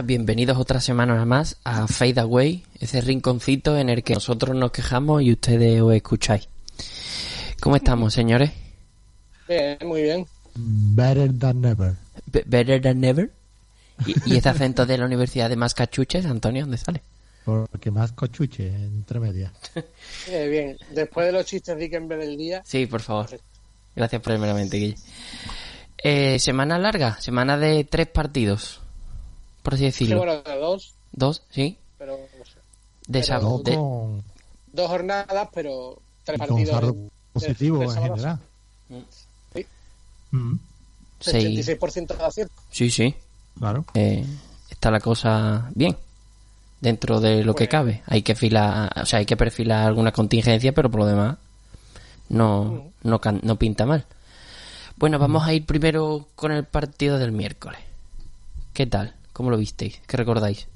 Buenas, bienvenidos otra semana más a Fade Away, ese rinconcito en el que nosotros nos quejamos y ustedes os escucháis. ¿Cómo estamos, señores? Bien, muy bien. Better than never. Be- better than never. ¿Y, y ese acento de la Universidad de Mascachuches, Antonio, dónde sale? Porque más cochuche entre medias. Eh, bien, después de los chistes Dickenberg del día, Sí, por favor. Gracias por la mente, Guille. Eh, semana larga, semana de tres partidos, por así sí, decirlo. dos, Dos, sí. pero no sé. De Pero de- con, dos jornadas, pero tres con partidos. positivo de en general. Sí. Mm, seis- 86% de acierto. Sí, sí. claro. eh, está la cosa bien dentro de lo que Pues- cabe. Hay que filar, o sea, hay que perfilar alguna contingencia, pero por lo demás no no, can- no pinta mal. Bueno, vamos a ir primero con el partido del miércoles. ¿Qué tal? ¿Cómo lo visteis? ¿Qué recordáis?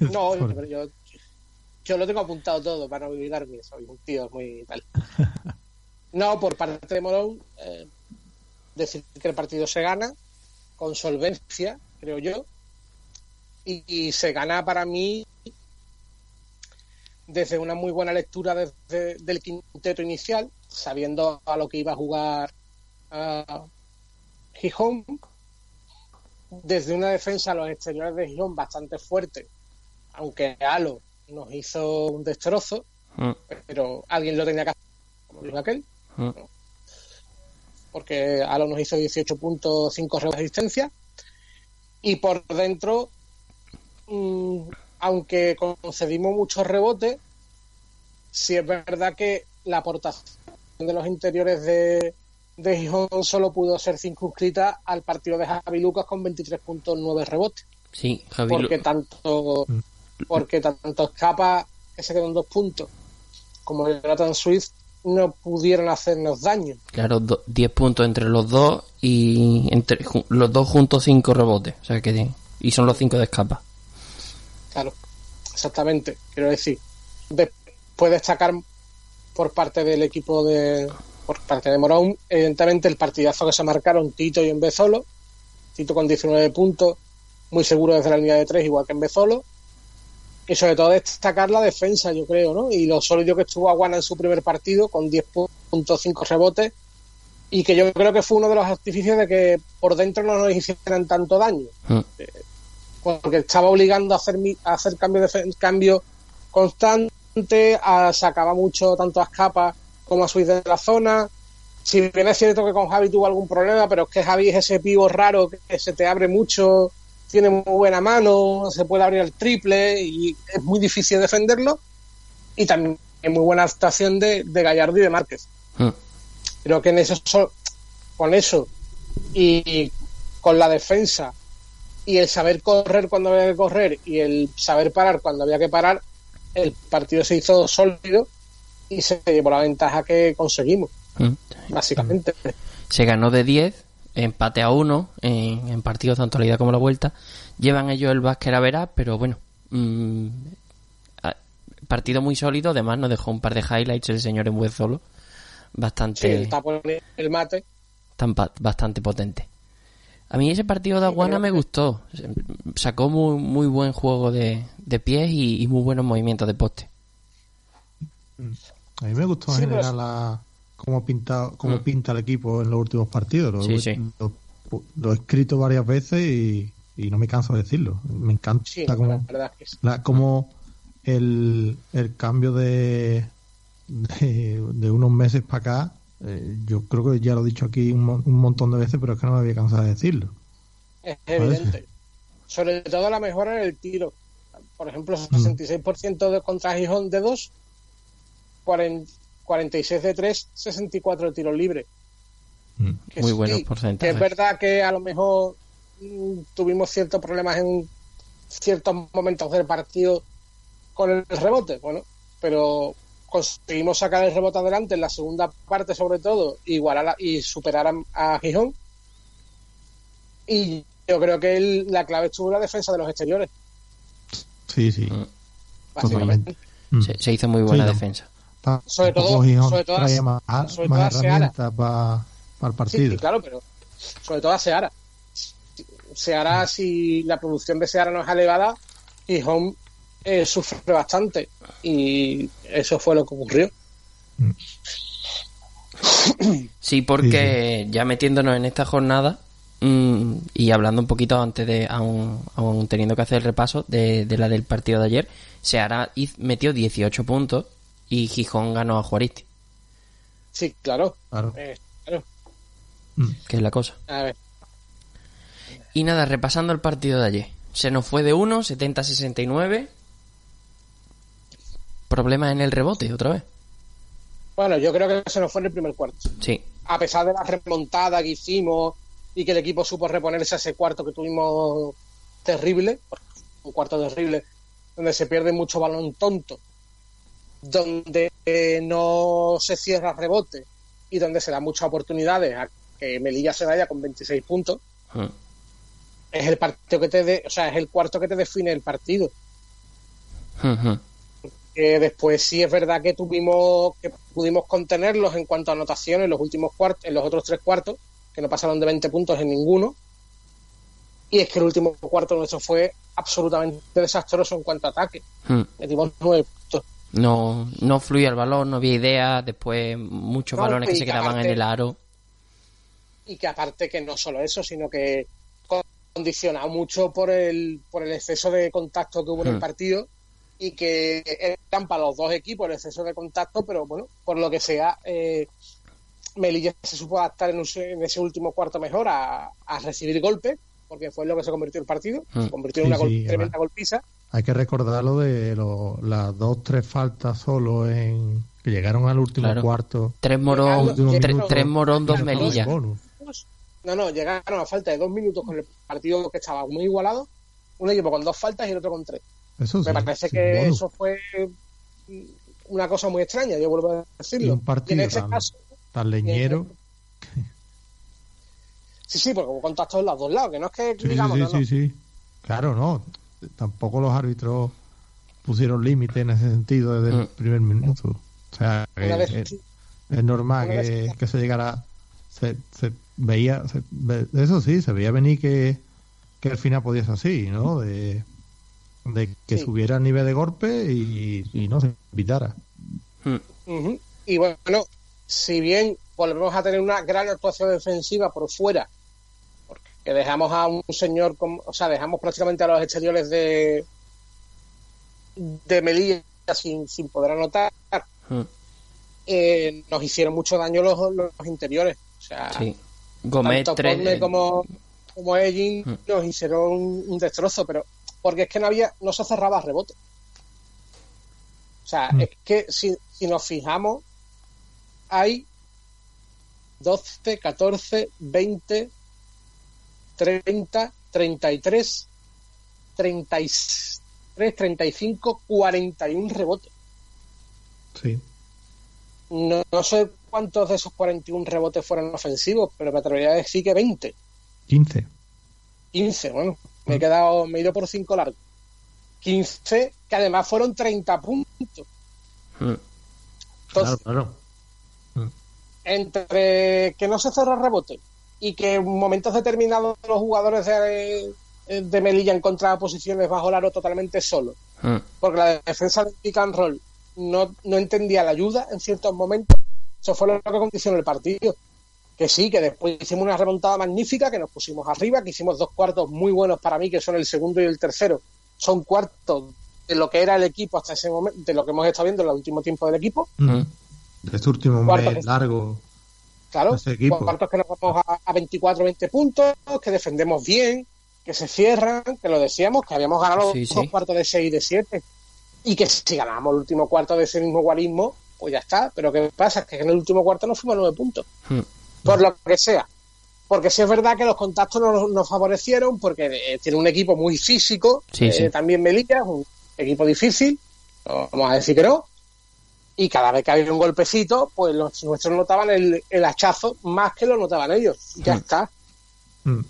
No, pero yo, yo lo tengo apuntado todo para no olvidarme. Soy un tío muy tal. No, por parte de Morón, eh, decir que el partido se gana con solvencia, creo yo. Y, y se gana para mí desde una muy buena lectura desde, del quinteto inicial, sabiendo a lo que iba a jugar a Gijón. Desde una defensa a los exteriores de Gijón bastante fuerte, aunque Alo nos hizo un destrozo, Mm, pero alguien lo tenía que hacer, como dijo aquel, mm. porque Alo nos hizo 18 puntos, 5 rebotes de asistencia. Y por dentro, mm, aunque concedimos muchos rebotes, sí es verdad que la aportación de los interiores de, de Gijón solo pudo ser circunscrita al partido de Javi Lucas con 23.9 rebotes. Sí, Javi. Porque tanto, porque tanto Escapa, que se quedó en dos puntos, como Jonathan Swift, no pudieron hacernos daño. Claro, do- 10 puntos entre los dos y entre los dos juntos 5 rebotes. O sea que y son los 5 de escapa. Claro, exactamente, quiero decir. Después destacar por parte del equipo de por parte de Morón, evidentemente el partidazo que se marcaron Tito y Embezolo. Tito con 19 puntos, muy seguro desde la línea de 3, igual que Embezolo. Y sobre todo destacar la defensa, yo creo, ¿no? Y lo sólido que estuvo Aguana en su primer partido, con 10.5 rebotes. Y que yo creo que fue uno de los artificios de que por dentro no nos hicieran tanto daño Mm. porque estaba obligando a hacer mi- a hacer cambio de fe- cambio constante, a- sacaba mucho tanto a como a Suiz de la zona. Si bien es cierto que con Javi tuvo algún problema, pero es que Javi es ese pivo raro que se te abre mucho, tiene muy buena mano, se puede abrir el triple y es muy difícil defenderlo. Y también es muy buena actuación de, de Gallardo y de Márquez. Mm. Creo que en eso so- con eso y con la defensa y el saber correr cuando había que correr y el saber parar cuando había que parar, el partido se hizo sólido y se llevó la ventaja que conseguimos, Mm. básicamente. Se ganó de 10, empate a 1 en, en partidos tanto la ida como la vuelta. Llevan ellos el básquet a verás, pero bueno, mm, a- partido muy sólido. Además, nos dejó un par de highlights el señor en solo. Bastante, el tapón y el mate. tan pa- bastante potente. A mí ese partido de Aguana me gustó. Sacó muy, muy buen juego de, de pies y, y muy buenos movimientos de poste. A mí me gustó en Sí, general pero- la, cómo, pinta, cómo Mm. pinta el equipo en los últimos partidos. Lo, Sí, sí. Lo, lo he escrito varias veces y, y no me canso de decirlo. Me encanta Sí, la cómo, verdad es que sí. la, cómo el, el cambio de, de, de unos meses para acá, eh, yo creo que ya lo he dicho aquí un, un montón de veces, pero es que no me había cansado de decirlo. es evidente. Sobre todo la mejora en el tiro. Por ejemplo, 66% de contra Gijón de 2, 46 de 3, 64 de tiro libre. Mm. Que Muy sí, buenos Que porcentajes. es verdad que a lo mejor mm, tuvimos ciertos problemas en ciertos momentos del partido con el rebote, bueno, pero conseguimos sacar el rebote adelante en la segunda parte sobre todo, igualar a- y superar a, a Gijón. Y yo creo que el- la clave estuvo en la defensa de los exteriores, Sí, sí, Mm. básicamente. Se, se hizo muy buena Sí, defensa. Sobre todo- sobre todo- traía más, sobre más herramientas para el Sí, partido. sí, claro, pero sobre todo a Seara. Seara, si la producción de Seara no es elevada, Gijón eh, sufre bastante. Y eso fue lo que ocurrió. Sí, porque ya metiéndonos en esta jornada mm, y hablando un poquito antes de, aún, aún teniendo que hacer el repaso de, de la del partido de ayer, Seara metió 18 puntos y Gijón ganó a Juaristi, Sí, claro. Claro. Eh, claro. que es la cosa. A ver, Y nada, repasando el partido de ayer. Se nos fue de 1, 70-69. Problemas en el rebote, otra vez. bueno, yo creo que se nos fue en el primer cuarto. Sí. A pesar de la remontada que hicimos y que el equipo supo reponerse a ese cuarto que tuvimos terrible, un cuarto terrible, donde se pierde mucho balón tonto, donde eh, no se cierra rebote y donde se dan muchas oportunidades a que Melilla se vaya con 26 puntos, Mm. es el partido que te de- o sea, es el cuarto que te define el partido. Ujú. que después sí es verdad que tuvimos que pudimos contenerlos en cuanto a anotaciones en los últimos cuartos, en los otros tres cuartos, que no pasaron de 20 puntos en ninguno. Y es que el último cuarto nuestro fue absolutamente desastroso en cuanto a ataque. Metimos nueve. No, no fluía el balón, no había idea. Después muchos No, balones que y se quedaban aparte- en el aro. Y que aparte que no solo eso, sino que condicionado mucho por el, por el exceso de contacto que hubo en Hmm. el partido y que eran para los dos equipos el exceso de contacto, pero bueno, por lo que sea, eh, Melilla se supo adaptar en, un- en ese último cuarto mejor a, a recibir golpes, porque fue en lo que se convirtió el partido, Hmm. se convirtió en Sí, una gol- sí, tremenda golpiza. Hay que recordar lo de lo- las dos, tres faltas solo en que llegaron al último Claro. cuarto. Tres morón, tre- tres morón, dos melillas. No, no, llegaron a falta de dos minutos con el partido que estaba muy igualado, un equipo con dos faltas y el otro con tres. Eso sí, Me parece que bonus. eso fue una cosa muy extraña, yo vuelvo a Y decirlo. un partido en este tan, caso, tan leñero. sí, sí, porque hubo contacto en los dos lados, que no es que Sí, digamos, sí, no, no. sí, sí. Claro, no. Tampoco los árbitros pusieron límite en ese sentido desde el Mm. primer minuto. O sea, que Una vez es, es normal que, vez- que se llegara. Se, se veía. se- eso sí, se veía venir que, que al final podía ser así, ¿no? De, de que Sí. subiera el nivel de golpe y, y no se evitara. Ujú. Y bueno, si bien volvemos a tener una gran actuación defensiva por fuera, porque dejamos a un señor, como, o sea, dejamos prácticamente a los exteriores de de Melilla sin, sin poder anotar, Mm. eh, nos hicieron mucho daño los, los interiores. O sea, Sí. Gómez, tanto tres. Cosme como, como Egin Mm. nos hicieron un, un destrozo, pero porque es que no había, no se cerraba rebote. O sea, Mm. es que si, si nos fijamos, hay 12, 14, 20, 30, 33, 33, 35, 41 rebotes. Sí. No, no sé cuántos de esos 41 rebotes fueron ofensivos, pero me atrevería a decir que 20. 15. 15, bueno, me he quedado, me he ido por 5 largos. 15, que además fueron 30 puntos. Mm. Entonces, Claro, claro. entre que no se cerró el rebote y que en momentos determinados los jugadores de, de Melilla encontraban posiciones bajo el aro totalmente solos, Mm. porque la defensa del pick and roll no, no entendía la ayuda en ciertos momentos, eso fue lo que condicionó el partido. Que sí, que después hicimos una remontada magnífica, que nos pusimos arriba, que hicimos dos cuartos muy buenos para mí, que son el segundo y el tercero. Son cuartos de lo que era el equipo hasta ese momento, de lo que hemos estado viendo en el último tiempo del equipo. Mm. Este último Cuarto mes que- largo. Claro, cuartos que nos vamos a, a 24 20 puntos, que defendemos bien, que se cierran, que lo decíamos, que habíamos ganado Sí, los sí. dos cuartos de 6 y de 7, y que si ganábamos el último cuarto de ese mismo guarismo, pues ya está. Pero ¿qué pasa? Es que en el último cuarto nos fuimos a 9 puntos, Mm. por lo que sea. Porque sí es verdad que los contactos nos, nos favorecieron, porque eh, tiene un equipo muy físico, Sí, eh, sí. también Melilla, es un equipo difícil, no vamos a decir que no, y cada vez que había un golpecito, pues los nuestros notaban el, el hachazo más que lo notaban ellos. Ya Mm. está. Mm.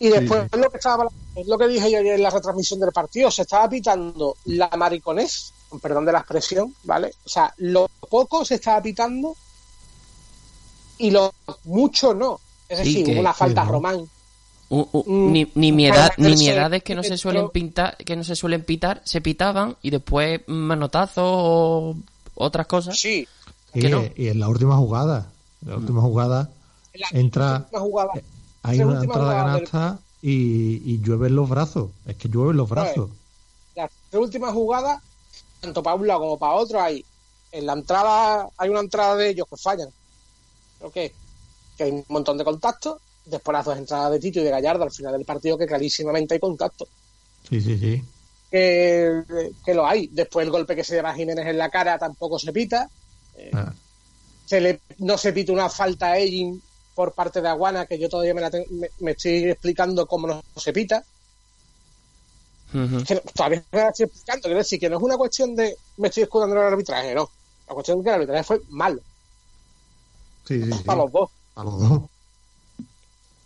Y después Sí, es lo que estaba es lo que dije yo ayer en la retransmisión del partido, se estaba pitando la mariconés, con perdón de la expresión, ¿vale? O sea, lo poco se estaba pitando y lo mucho no. Es Sí, decir, que- una sí, falta ¿no? Román Mm, ni, ni mi edad, ni mi meterse edad es que no se suelen pintar, que no se suelen pitar, se pitaban y después manotazos o otras cosas. Sí, Y, que no. y en la última jugada, la última jugada, la Entra- última jugada. hay una entrada jugada del- canasta y, y llueven los brazos. Es que llueven los brazos. las tres últimas jugadas, tanto para un lado como para otro, hay en la entrada, hay una entrada de ellos que fallan. Creo que, que hay un montón de contactos. Después las dos entradas de Tito y de Gallardo al final del partido, que clarísimamente hay contacto. Sí, sí, sí. Que, que lo hay. Después el golpe que se lleva Jiménez en la cara tampoco se pita. Ah, Se le, no se pita una falta a Egin por parte de Aguana, que yo todavía me, la ten- me, me estoy explicando cómo no se pita. Que todavía me la estoy explicando, quiero decir que no es una cuestión de me estoy escudando en el arbitraje, no. La cuestión es que el arbitraje fue malo sí, sí, sí. para los dos. A los dos.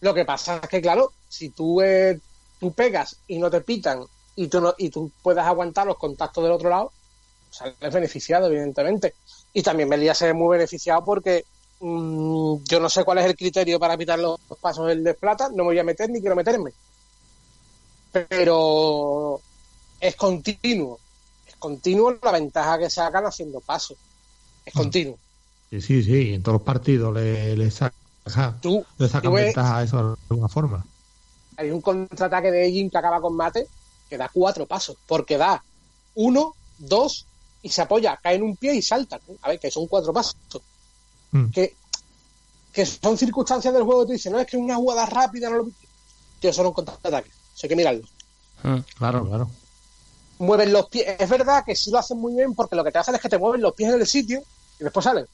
Lo que pasa es que, claro, si tú, eh, tú pegas y no te pitan y tú, no, y tú puedes aguantar los contactos del otro lado, sales beneficiado, evidentemente. Y también Melilla se ve muy beneficiado porque mm, yo no sé cuál es el criterio para pitar los pasos del de plata, no me voy a meter ni quiero meterme. Pero es continuo. Es continuo la ventaja que sacan haciendo pasos. Es continuo. Sí, sí, sí. En todos los partidos le, le sacan, Tú, le sacan tú ves- ventaja a eso de alguna forma. hay un contraataque de Egin que acaba con mate que da cuatro pasos, porque da uno, dos y se apoya, cae en un pie y salta. A ver, que son cuatro pasos. Mm. Que, que son circunstancias del juego que tú dices, no es que una jugada rápida no lo. Tío, son un contraataque. Eso hay que mirarlo. Mm. Claro, claro. Mueven los pies. Es verdad que sí lo hacen muy bien porque lo que te hacen es que te mueven los pies en el sitio y después salen.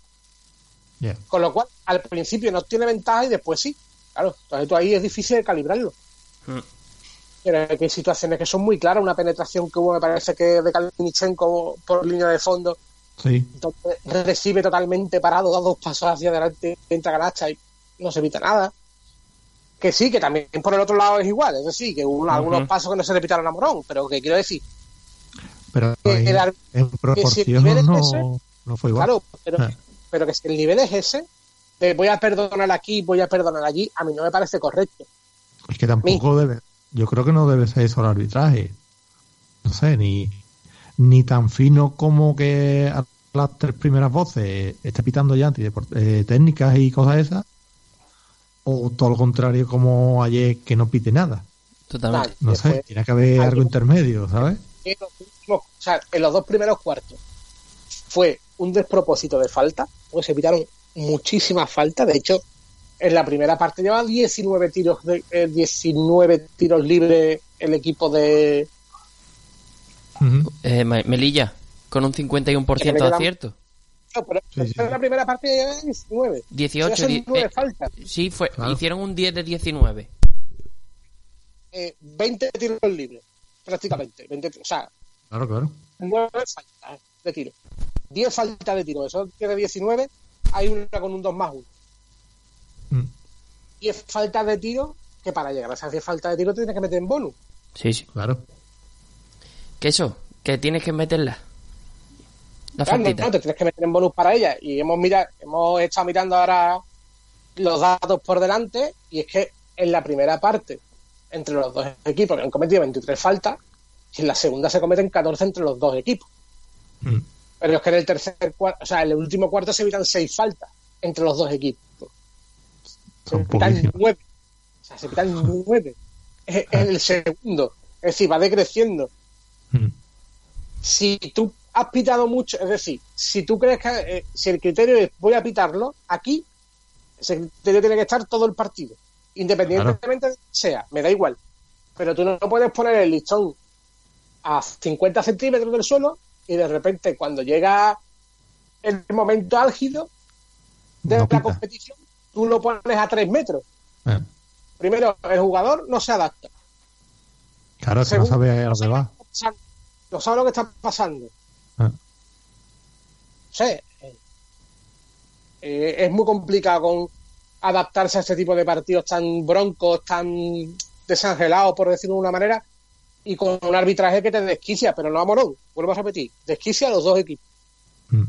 Con lo cual, al principio no tiene ventaja y después sí. Claro, entonces tú ahí es difícil de calibrarlo. Mm. Pero hay que situaciones que son muy claras. Una penetración que hubo, me parece que de Kalininchenko por línea de fondo, Sí. donde recibe totalmente parado, da dos pasos hacia adelante, entra canasta y no se evita nada. Que sí, que también por el otro lado es igual. Es decir, que hubo algunos pasos que no se le pitaron a Morón. Pero que quiero decir, Pero Que ahí, el en proporción nivel es no, ese, no fue igual. claro, pero, Ah. pero que si el nivel es ese, de voy a perdonar aquí, voy a perdonar allí, a mí no me parece correcto. Es que tampoco debe. Yo creo que no debe ser eso el arbitraje. No sé, ni, ni tan fino como que a las tres primeras voces esté pitando ya eh, técnicas y cosas esas. O todo lo contrario, como ayer que no pite nada. Totalmente. No sé, Después, tiene que haber algo- algo intermedio, ¿sabes? en los últimos- o sea, en los dos primeros cuartos fue un despropósito de falta, porque se pitaron muchísimas faltas. De hecho, en la primera parte lleva 19 tiros de, eh, 19 tiros libres el equipo de Ujú. Eh, Ma- Melilla, con un 51% de acierto. no, pero Sí, sí, en la primera parte lleva 19. 18, O sea, son di- nueve eh, faltas. Sí, fue, Claro. hicieron un 10 de 19. Eh, 20 tiros libres, prácticamente. 20, o sea, Claro, claro. 9 faltas de tiro. 10 faltas de tiro. Eso tiene 19. Hay una con un 2 más 1. Mm. 10 faltas de tiro que para llegar a esas 10 faltas de tiro tienes que meter en bonus. Sí, sí. Claro. Que eso, que tienes que meterla. La Claro, no, no, te tienes que meter en bonus para ella. Y hemos mirado, hemos estado mirando ahora los datos por delante y es que en la primera parte entre los dos equipos que han cometido 23 faltas y en la segunda se cometen 14 entre los dos equipos. Mm. Pero es que en el tercer cuarto, o sea, en el último cuarto se evitan 6 faltas entre los dos equipos. Se pitan nueve. O sea, se pitan nueve. En el segundo. Es decir, va decreciendo. Mm. Si tú has pitado mucho, es decir, si tú crees que eh, si el criterio es voy a pitarlo, aquí ese criterio tiene que estar todo el partido. Independientemente de que sea, me da igual. Pero tú no puedes poner el listón a 50 centímetros del suelo y de repente cuando llega el momento álgido de No la pita. competición, tú lo pones a 3 metros. Eh, Primero, el jugador no se adapta. Claro, que no sabe a lo que va. No sabe lo que está pasando. No sé. eh, eh, es muy complicado con adaptarse a este tipo de partidos tan broncos, tan desangelados, por decirlo de una manera, y con un arbitraje que te desquicia, pero no a Morón. Vuelvo a repetir, desquicia a los dos equipos. Mm.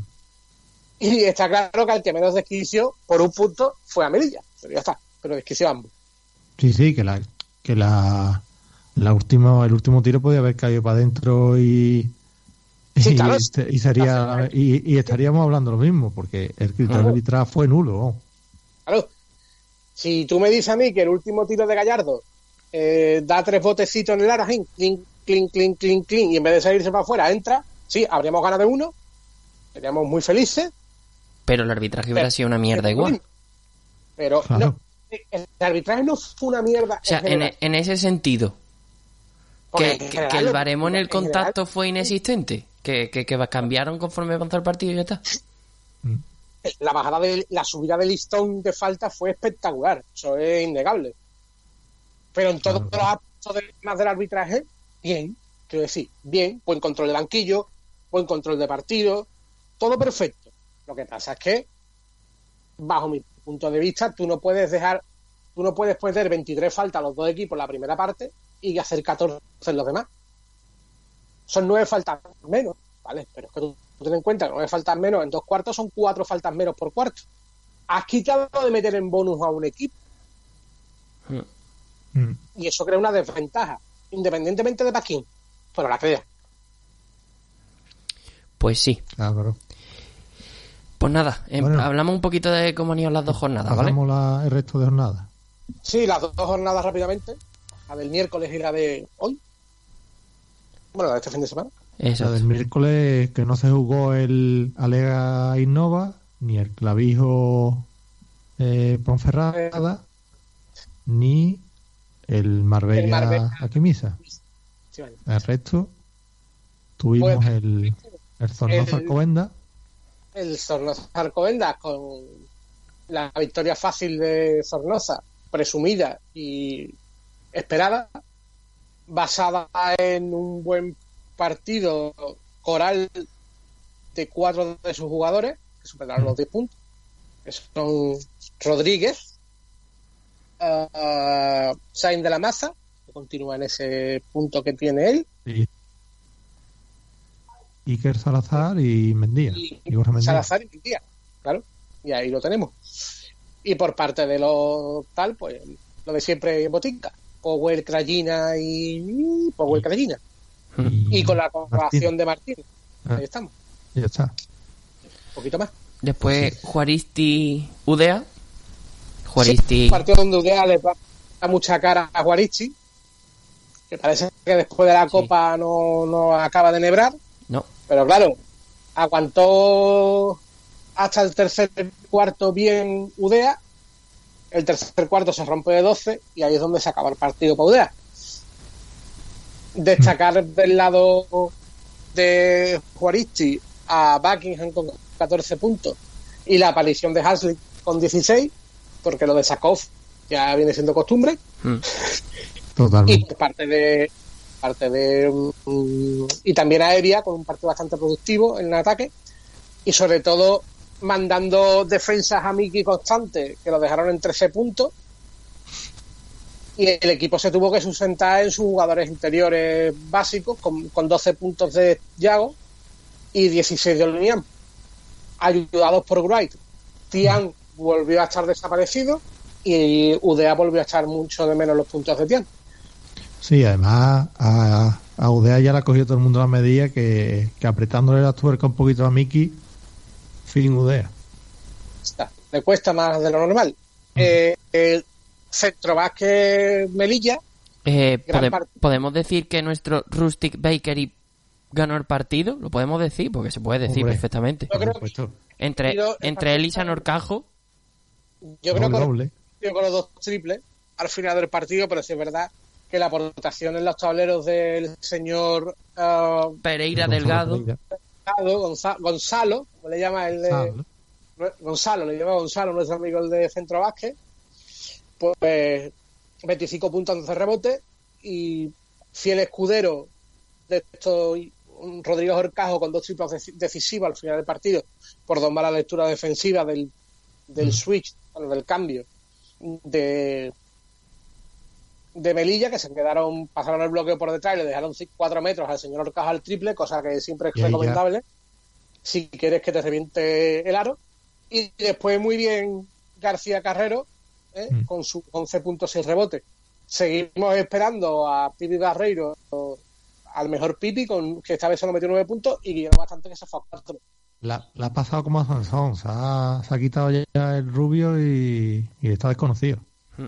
Y está claro que el que menos desquició, por un punto, fue a Melilla. Pero ya está, pero desquició a ambos. Sí, sí, que la, que la, la última, el último tiro podía haber caído para adentro y, Sí, y, claro. este- y sería y, y estaríamos hablando lo mismo porque el criterio Claro. arbitral fue nulo. Claro. Si tú me dices a mí que el último tiro de Gallardo eh, da tres botecitos en el Arajín, clink, clink, clink, clink, clink, y en vez de salirse para afuera entra, sí, habríamos ganado de uno, seríamos muy felices. Pero el arbitraje hubiera sido una mierda igual. Pero Claro. no, el arbitraje no fue una mierda. O sea, en, ese sentido, que, en que- general, que el baremo en el general, contacto fue inexistente. Que, que, que cambiaron conforme avanzó el partido y ya está. la bajada de la subida del listón de falta fue espectacular, eso es innegable. Pero en todos Claro. los aspectos del, más del arbitraje, bien, quiero decir, bien, buen control de banquillo, buen control de partido, todo perfecto. Lo que pasa es que, bajo mi punto de vista, tú no puedes dejar, tú no puedes poner 23 faltas a los dos equipos en la primera parte y hacer 14 en los demás. Son nueve faltas menos, ¿vale? Pero es que tú, tú ten en cuenta que nueve faltas menos en dos cuartos son cuatro faltas menos por cuarto. Has quitado de meter en bonus a un equipo Mm. y eso crea una desventaja, independientemente de Paquín, pero la crea. Pues sí. Claro. Pues nada, em, Bueno. hablamos un poquito de cómo han ido las dos jornadas, ¿vale? La- el resto de jornada. Sí, las dos jornadas rápidamente, la del miércoles y la de hoy. Bueno, la de este fin de semana. Eso. La del miércoles que no se jugó el Alega Innova, ni el Clavijo eh, Ponferrada, ni el Marbella, El Marbella. Aquimisa. Sí, vale. El resto tuvimos Pues, el, el Zornoza el- Alcobenda, El Zornoza Arcobendas con la victoria fácil de Zornoza, presumida y esperada, basada en un buen partido coral de cuatro de sus jugadores, que superaron los 10 puntos, que son Rodríguez, uh, de la Maza, que continúa en ese punto que tiene él, y Iker Salazar y Mendía. y y. Salazar y Mendía, claro, y ahí lo tenemos. Y por parte de los tal, pues lo de siempre en botica, Powell, Crayina y Powell, Crayina. Y con la colaboración de Martín. Ah. Ahí estamos, Ya está. un poquito más. Después Juaristi Udea. Juaristi. Sí, partido donde Udea le da mucha cara a Juaristi, que parece que después de la Copa no, no acaba de nebrar. Pero claro, aguantó hasta el tercer cuarto bien Udea, el tercer cuarto se rompe de 12 y ahí es donde se acaba el partido para Udea. Destacar del lado de Juaristi a Buckingham con 14 puntos y la aparición de Hasley con 16, porque lo de Sakov ya viene siendo costumbre Mm. y Totalmente. por parte de parte de mm, y también a Evia con un partido bastante productivo en el ataque y sobre todo mandando defensas a Miki constantes que lo dejaron en 13 puntos y el equipo se tuvo que sustentar en sus jugadores interiores básicos con, con 12 puntos de Yago y 16 de Olinian ayudados por Wright. Tian volvió a estar desaparecido y Udea volvió a echar mucho de menos los puntos de Tian Sí, además a, a Udea ya le ha cogido todo el mundo la medida que, que apretándole la tuerca un poquito a Miki, fin Udea. está. Le cuesta más de lo normal. Eh, el centro básquet Melilla, Eh, Gran pode- parte. podemos decir que nuestro Rustic Bakery ganó el partido. Lo podemos decir porque se puede decir Hombre. perfectamente. Entre, entre él y Sanorcajo. yo creo que yo con los dos triples al final del partido, pero sí es verdad que la aportación en los tableros del señor ah, Pereira Gonzalo Delgado. Pereira. Gonzalo, Gonza- Gonzalo, le llama el de. Gonzalo, le llama Gonzalo, nuestro amigo el de centro básquet, pues 25 puntos en 12 rebotes y fiel escudero de esto, Rodrigo Orcajo con dos triples deci- decisivos al final del partido por dos malas lecturas defensivas del, del switch, bueno, del cambio de de Melilla que se quedaron, pasaron el bloqueo por detrás y le dejaron 4 metros al señor Orcajo al triple, cosa que siempre es recomendable si quieres que te reviente el aro. Y después muy bien García Carrero, ¿eh? Mm. con sus 11 puntos y rebotes. seguimos esperando a Pipi Barreiro, al mejor Pipi, con, que esta vez solo metió nueve puntos y Guillermo bastante que se fue a cuatro. La, la ha pasado como a Sansón, se ha, se ha quitado ya el rubio y, y está desconocido.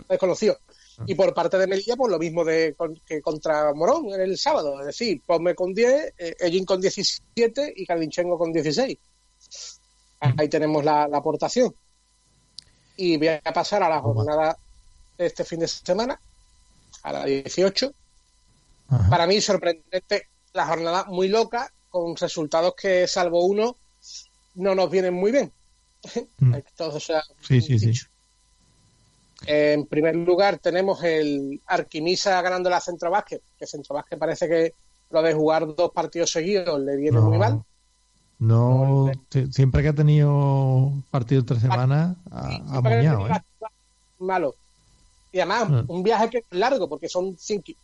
Desconocido. Y por parte de Melilla, pues lo mismo de que contra Morón en el sábado. Es decir, Ponme con 10, eh, con 17 y Carlinchengo con 16. Ahí tenemos la, aportación. Y voy a pasar a la jornada de este fin de semana, a la 18. Para mí, sorprendente, la jornada muy loca, con resultados que, salvo uno, no nos vienen muy bien. Mm. sí, sí, sí. En primer lugar tenemos el Arquimisa ganando la Centro Básquet, que Centro Básquet parece que lo de jugar dos partidos seguidos le viene muy mal. No, siempre que ha tenido partido entre semanas ha, ha moñado, ¿eh? Malo. Y además, ah. un viaje que es largo, porque son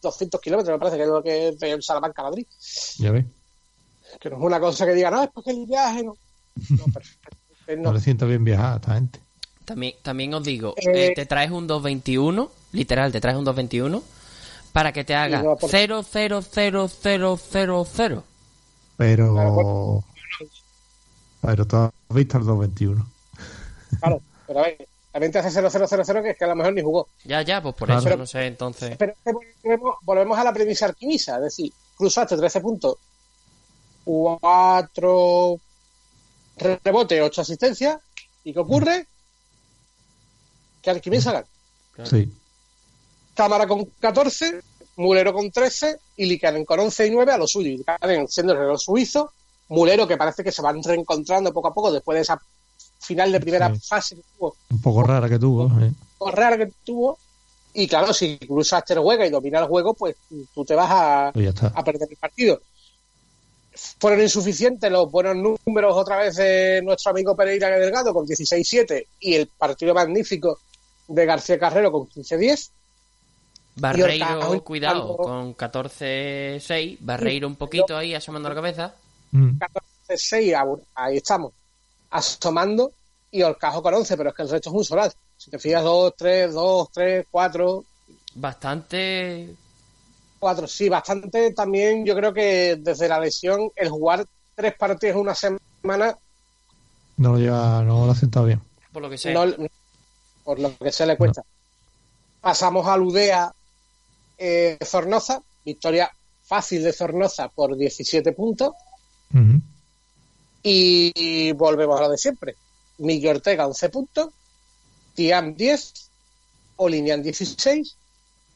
200 kilómetros, me parece que es lo que es de Salamanca a Madrid. Ya ves. Que no es una cosa que diga, no, es porque el viaje no. No, perfecto. No, le siento bien viajar a esta gente. También, también os digo, eh, eh, te traes un 221, literal, te traes un 221 para que te haga 0, 0, 0, 0, 0, 0. Pero. Pero tú has visto el 221. Claro, pero a ver, también te hace 0, 0, 0, 0, que es que a lo mejor ni jugó. Ya, ya, pues por eso no sé, entonces. Pero volvemos, volvemos a la premisa alquimisa, es decir, cruzaste 13 puntos, 4 rebote, 8 asistencias, ¿y qué ocurre? Que gana. Sí. Cámara con 14, Mulero con 13 y Likanen con 11 y 9 a lo suyo. Likanen siendo el reloj suizo, Mulero que parece que se van reencontrando poco a poco después de esa final de primera fase que tuvo. Un poco rara que tuvo. Un poco rara que tuvo. Y claro, si cruzaste el juego y dominas el juego, pues tú te vas a, pues a perder el partido. Fueron insuficientes los buenos números otra vez de nuestro amigo Pereira Delgado con 16-7 y el partido magnífico de García Carrero con 15-10. Barreiro, cuidado, con 14-6. Barreiro un poquito ahí asomando la cabeza. 14-6, mm. ahí estamos. Asomando y Orcajo con 11, pero es que el resto es un solar. Si te fijas, 2, 3, 2, 3, 4. Bastante. 4, sí, bastante también. Yo creo que desde la lesión, el jugar tres partidos en una semana. No lo lleva, no lo ha sentado bien. Por lo que sé por lo que se le cuesta. Pasamos a Ludea eh, Zornoza, victoria fácil de Zornoza por 17 puntos. y, volvemos a lo de siempre. Miguel Ortega 11 puntos, Tiam 10, Olinian 16,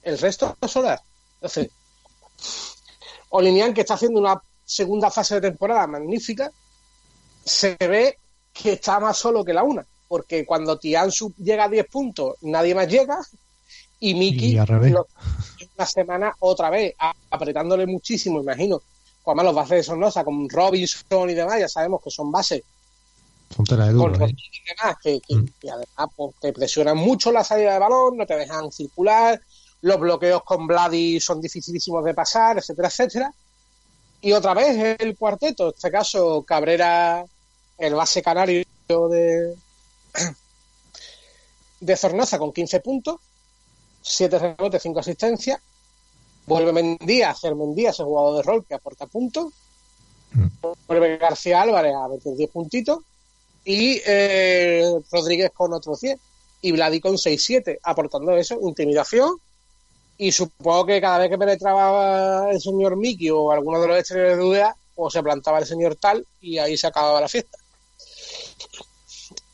el resto solar. Entonces, Olinian que está haciendo una segunda fase de temporada magnífica, se ve que está más solo que la una porque cuando Tiansu llega a 10 puntos, nadie más llega, y Miki una semana otra vez, apretándole muchísimo, imagino. Como los bases de Sonosa, con Robinson y demás, ya sabemos que son bases. Son de duro, ¿eh? que, mm. además pues, te presionan mucho la salida de balón, no te dejan circular, los bloqueos con Vladi son dificilísimos de pasar, etcétera, etcétera. Y otra vez el cuarteto, en este caso Cabrera, el base canario de, de Zornoza con 15 puntos, 7 rebotes, 5 asistencias. Vuelve Mendía a ser Mendía, ese jugador de rol que aporta puntos. Mm. Vuelve García Álvarez a meter 10 puntitos. Y eh, Rodríguez con otros 10. Y Vladi con 6-7, aportando eso, intimidación. Y supongo que cada vez que penetraba el señor Miki o alguno de los exteriores de UDA, o se plantaba el señor tal y ahí se acababa la fiesta.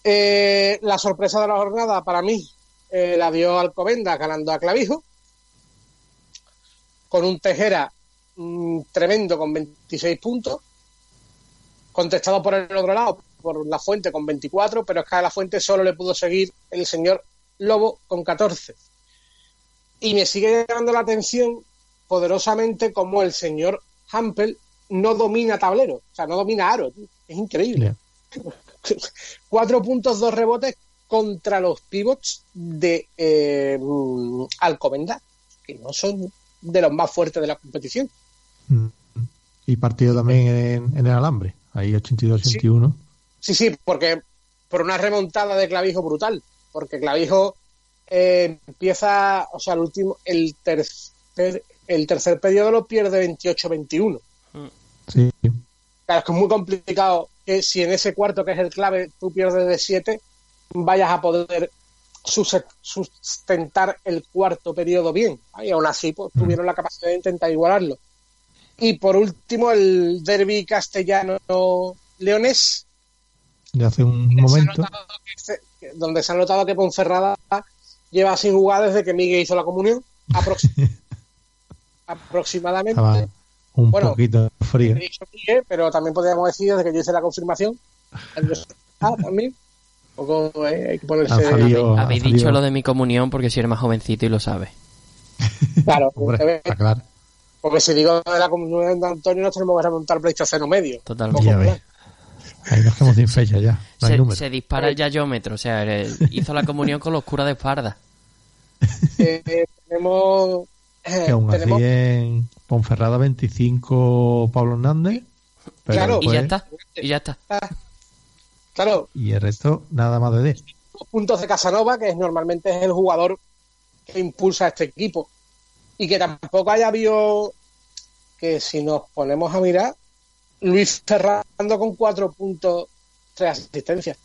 Eh, la sorpresa de la jornada para mí eh, la dio Alcobenda ganando a Clavijo con un Tejera mm, tremendo con 26 puntos, contestado por el otro lado por la fuente con 24, pero es que a la fuente solo le pudo seguir el señor Lobo con 14. Y me sigue llamando la atención poderosamente como el señor Hampel no domina tablero, o sea, no domina aro, es increíble. Cuatro puntos, dos rebotes contra los pivots de eh, Alcomenda, que no son de los más fuertes de la competición. Y partido también en, el alambre, ahí 82-81. Sí. sí, porque por una remontada de Clavijo brutal, porque Clavijo eh, empieza, o sea, el último, el tercer, el tercer periodo lo pierde 28-21. Sí. Claro, es que es muy complicado que si en ese cuarto que es el clave tú pierdes de 7, vayas a poder sus- sustentar el cuarto periodo bien. Y aún así, pues tuvieron la capacidad de intentar igualarlo. Y por último, el derby castellano-leonés, De hace un momento. se- que- donde se ha notado que Ponferrada lleva sin jugar desde que Miguel hizo la comunión, aproxi- aproximadamente. Estaba un Bueno, poquito frío. Miguel, pero también podríamos decir desde que yo hice la confirmación. Ah, también. Poco, eh, hay que ponerse. Han salido- ha Habéis dicho lo de mi comunión porque si eres más jovencito y lo sabes. Claro, Hombre, está claro. porque si digo de la comunión de Antonio, nos tenemos que remontar PlayStation medio. Totalmente. Ahí nos quedamos sin fecha ya. No Se, dispara el yayómetro, o sea, hizo la comunión con los curas de espalda. Eh, eh, tenemos. eh, Que aún tenemos así en Ponferrada 25 Pablo Hernández. pero Claro. Y ya está, y ya está. claro, Y el resto, nada más de 10. dos puntos de Casanova, que es, normalmente es el jugador que impulsa a este equipo. Y que tampoco haya habido. Que si nos ponemos a mirar, Luis Ferrando con cuatro puntos, tres asistencias.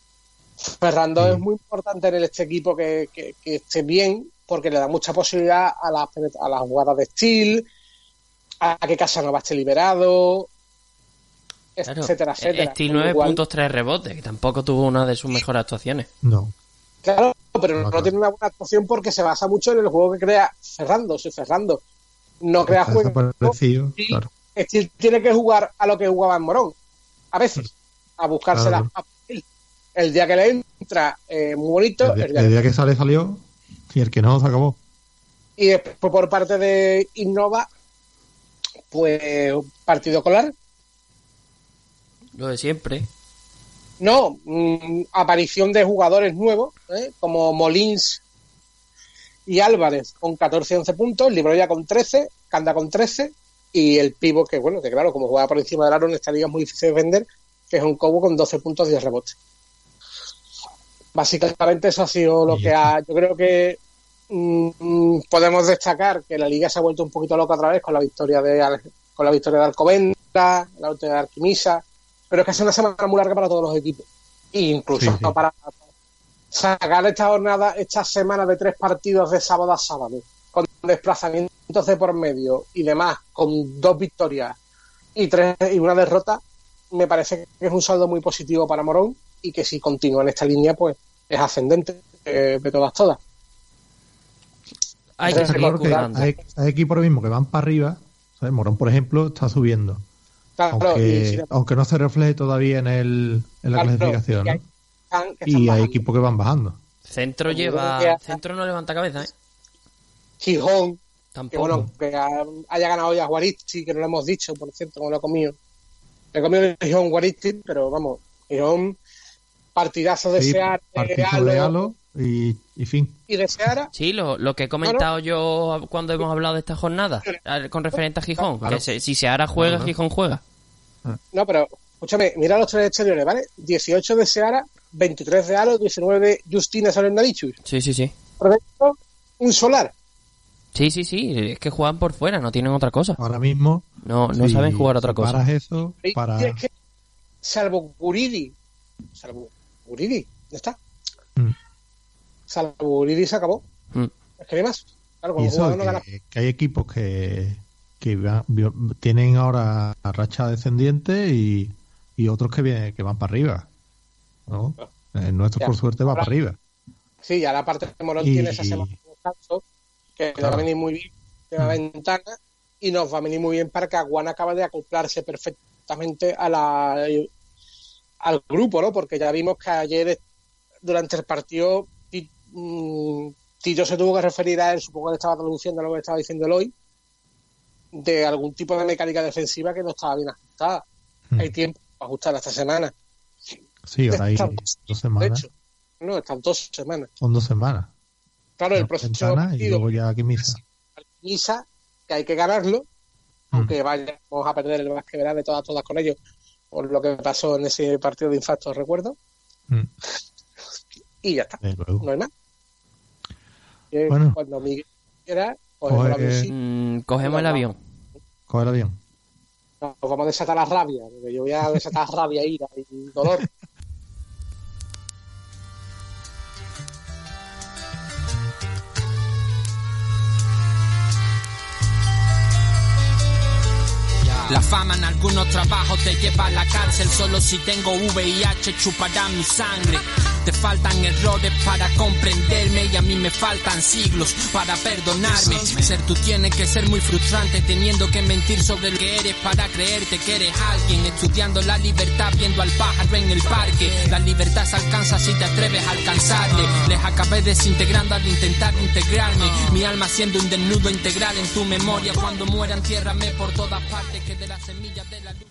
Ferrando Sí. es muy importante en este equipo que, que- que esté bien, porque le da mucha posibilidad a las, a las jugadas de steel, a que Casanova esté liberado, Claro. etcétera, etcétera. Steel Con lo 9 cual- puntos, 3 rebotes, que tampoco tuvo una de sus mejores actuaciones. No. Claro, pero No, no, claro. tiene una buena actuación porque se basa mucho en el juego que crea Ferrando. Si Ferrando no crea Está juego, claro. Steel tiene que jugar a lo que jugaba en Morón. A veces, a buscarse Claro. las El día que le entra, eh, muy bonito. El, día- el día el que- día que sale salió y el que no se acabó. Y después por parte de Innova, pues partido colar. Lo de siempre. No, mm, aparición de jugadores nuevos, ¿eh? como Molins y Álvarez con 14 y 11 puntos, Libroya con 13, Canda con 13 y el pivo que, bueno, que claro, como juega por encima del aro en esta liga es muy difícil de vender, que es un Cobo con 12 puntos y 10 rebotes. Básicamente eso ha sido lo que ha... Yo creo que mm, podemos destacar que la liga se ha vuelto un poquito loca otra vez con la victoria de con la victoria de Alcobendas, la victoria de Arquimisa, pero es que es una semana muy larga para todos los equipos. E incluso Sí, sí. para sacar esta jornada, esta semana de tres partidos de sábado a sábado, con desplazamientos de por medio y demás, con dos victorias y tres y una derrota, me parece que es un saldo muy positivo para Morón y que si continúa en esta línea, pues es ascendente eh, de todas todas. Hay que seguir equipos mismo que van para arriba. ¿sabes? Morón, por ejemplo, está subiendo. Claro, Aunque, y si- aunque no se refleje todavía en, el, en la Claro, clasificación. y hay- ¿no? Y equipos que van bajando. Centro lleva. Centro no levanta cabeza, ¿eh? Gijón, que bueno, que ha- haya ganado ya Guaristi, que no lo hemos dicho, por cierto, como lo he comido. He comido el Gijón Guaristi, pero vamos, Gijón, partidazo de Sí, de Halo y, y fin. y de Seara. Sí, lo, lo que he comentado yo cuando hemos hablado de esta jornada, con referente a Gijón, Claro. que se- si se hará juega, Claro. Gijón juega. No, pero escúchame, mira los tres exteriores, ¿vale? 18 de Seara, 23 de Alo, 19 de Justina Salendarichus. Sí, sí, sí. Perfecto, un solar. Sí, sí, sí, es que juegan por fuera, no tienen otra cosa. Ahora mismo. No, no saben jugar otra cosa. Paras eso Y para. es que, salvo Guridi, salvo Guridi, ya está. Mm. Salvo Guridi se acabó. Mm. Es que hay más. Claro, Y como eso, jugador no gana. que, que hay equipos que, que va- tienen ahora racha descendiente y, y otros que, vienen, que van para arriba. ¿no? El nuestro, Ya. por suerte, va Ahora- para arriba. Sí, ya la parte de Morón Y- tiene esa semana de descanso, que le va a venir muy bien, de la Mm. ventana, y nos va a venir muy bien para que Aguana acabe de acoplarse perfectamente a la, al grupo, ¿no? Porque ya vimos que ayer, durante el partido, Ti- mm, Tito se tuvo que referir a él, supongo que le estaba traduciendo lo que estaba diciendo él hoy, de algún tipo de mecánica defensiva que no estaba bien ajustada. Mm. Hay tiempo para ajustar esta semana. Sí, ahora hay dos De semanas. hecho, no, están dos semanas. Son dos semanas. Claro, el Una próximo ventana y partido luego ya aquí misa. Misa, que hay que ganarlo, aunque vayamos a perder el más que verá de todas, todas con ellos, por lo que pasó en ese partido de infarto, recuerdo, Mm. y ya está, no hay más. Bueno. cuando Miguel quiera, cogemos el avión. Mm, cogemos el avión. Coge el avión. No, vamos a desatar la rabia, porque yo voy a desatar rabia, ira y dolor. La fama en algunos trabajos te lleva a la cárcel. Solo si tengo VIH chupará mi sangre. Te faltan errores para comprenderme y a mí me faltan siglos para perdonarme. Ser tú tiene que ser muy frustrante teniendo que mentir sobre lo que eres para creerte que eres alguien. Estudiando la libertad viendo al pájaro en el parque. La libertad se alcanza si te atreves a alcanzarle. Les acabé desintegrando al intentar integrarme. Mi alma siendo un desnudo integral en tu memoria. Cuando muera entiérrame por todas partes que de la semilla de la lucha.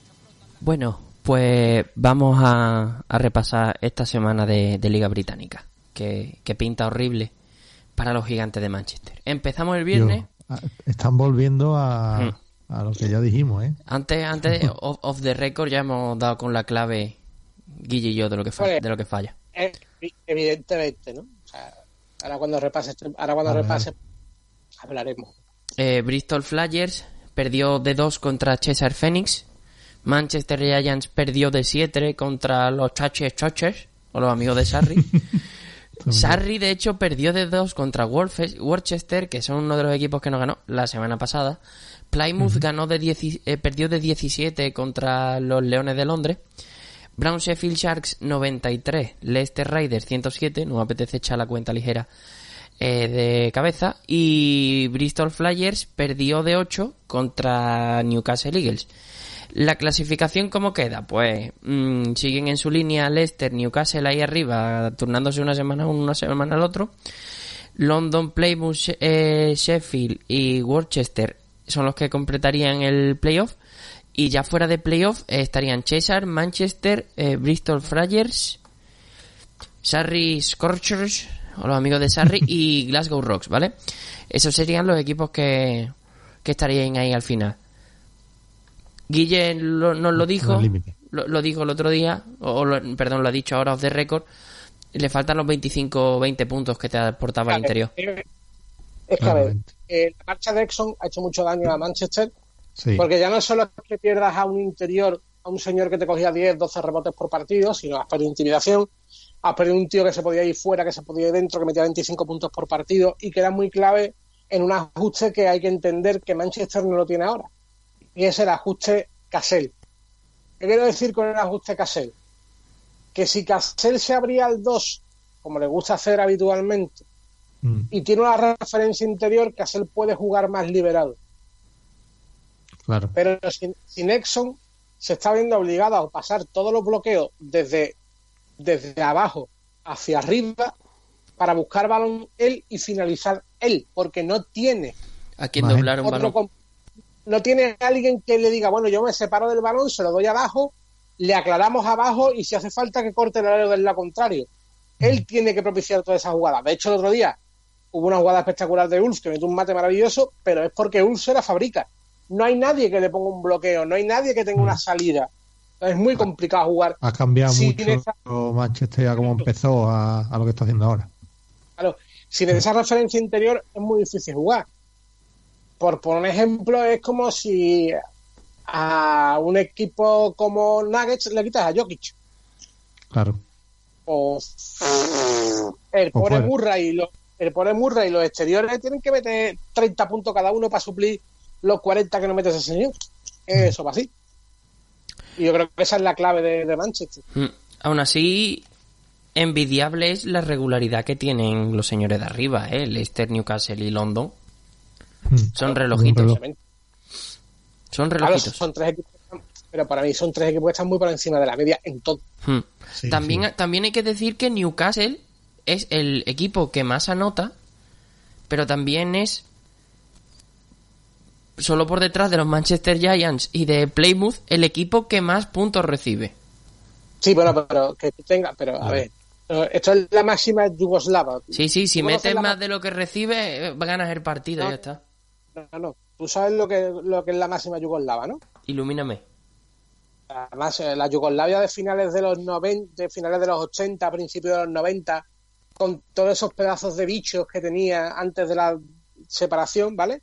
Bueno, pues vamos a, repasar esta semana de, Liga Británica, que, pinta horrible para los gigantes de Manchester. Empezamos el viernes. Ah, están volviendo a, hmm. a, lo que ya dijimos, ¿eh? Antes, antes of, the record ya hemos dado con la clave Guille y yo de lo que, falla, de lo que falla. Evidentemente, ¿no? ahora cuando repase, ahora cuando repase hablaremos. Eh, Bristol Flyers perdió de 2 contra Cesar Phoenix Manchester Giants perdió de 7 contra los Chaches Choches, o los amigos de Sarri. Sarri, de hecho, perdió de 2 contra Worcester, que son uno de los equipos que no ganó la semana pasada. Plymouth ganó de eh, perdió de 17 contra los Leones de Londres. Brown Sheffield Sharks 93, Leicester Raiders 107, no me apetece echar la cuenta ligera eh, de cabeza. Y Bristol Flyers perdió de 8 contra Newcastle Eagles. La clasificación, ¿cómo queda? Pues mm, siguen en su línea Leicester, Newcastle ahí arriba, turnándose una semana uno, una semana al otro. London, Plymouth, eh, Sheffield y Worcester son los que completarían el playoff. Y ya fuera de playoff estarían Cheshire, Manchester, eh, Bristol Friars, Surrey Scorchers, o los amigos de Surrey, y Glasgow Rocks, ¿vale? Esos serían los equipos que, que estarían ahí al final. Guille nos lo dijo, lo, dijo el otro día, o perdón, lo ha dicho ahora off the record, le faltan los 25 20 puntos que te aportaba el interior. Es que a ver, eh, la marcha de Exxon ha hecho mucho daño a Manchester, porque ya no solo es que pierdas a un interior, a un señor que te cogía 10, 12 rebotes por partido, sino has perdido intimidación, has perdido un tío que se podía ir fuera, que se podía ir dentro, que metía 25 puntos por partido y que era muy clave en un ajuste que hay que entender que Manchester no lo tiene ahora y es el ajuste Cassell. ¿Qué quiero decir con el ajuste Cassell? Que si Cassell se abría al 2, como le gusta hacer habitualmente, mm. y tiene una referencia interior, Cassell puede jugar más liberado. Claro. Pero sin, sin Exxon se está viendo obligado a pasar todos los bloqueos desde, desde abajo hacia arriba para buscar balón él y finalizar él, porque no tiene a quien doblar un balón no tiene alguien que le diga, bueno, yo me separo del balón, se lo doy abajo, le aclaramos abajo y si hace falta que corte el área del lado contrario. Él tiene que propiciar toda esa jugada. De hecho, el otro día hubo una jugada espectacular de Ulf que metió un mate maravilloso, pero es porque Ulf se la fabrica. No hay nadie que le ponga un bloqueo, no hay nadie que tenga una salida. Es muy complicado jugar. Ha cambiado mucho Manchester a como empezó a, a, lo que está haciendo ahora. Claro, sin esa referencia interior es muy difícil jugar por poner un ejemplo, es como si a un equipo como Nuggets le quitas a Jokic. Claro. O el pobre Murray y los el pobre Murray y los exteriores tienen que meter 30 puntos cada uno para suplir los 40 que no mete ese señor. Eso va así. Y yo creo que esa es la clave de, Manchester. Mm, aún así, envidiable es la regularidad que tienen los señores de arriba, ¿eh? Leicester, Newcastle y London. Hmm. Son relojitos. Son relojitos. son tres equipos, pero para mí son tres equipos que están muy por encima de la media en todo. Hmm. también, también hay que decir que Newcastle es el equipo que más anota, pero también es solo por detrás de los Manchester Giants y de Plymouth el equipo que más puntos recibe. Sí, bueno, pero que tenga, pero a ver, esto es la máxima yugoslava. Sí, sí, si metes más de lo que recibe, ganas el partido, ya está. No, no. Tú sabes lo que, lo que es la máxima yugoslava, ¿no? Ilumíname. Además, eh, la Yugoslavia de finales de los 90, de finales de los 80, principios de los 90, con todos esos pedazos de bichos que tenía antes de la separación, ¿vale?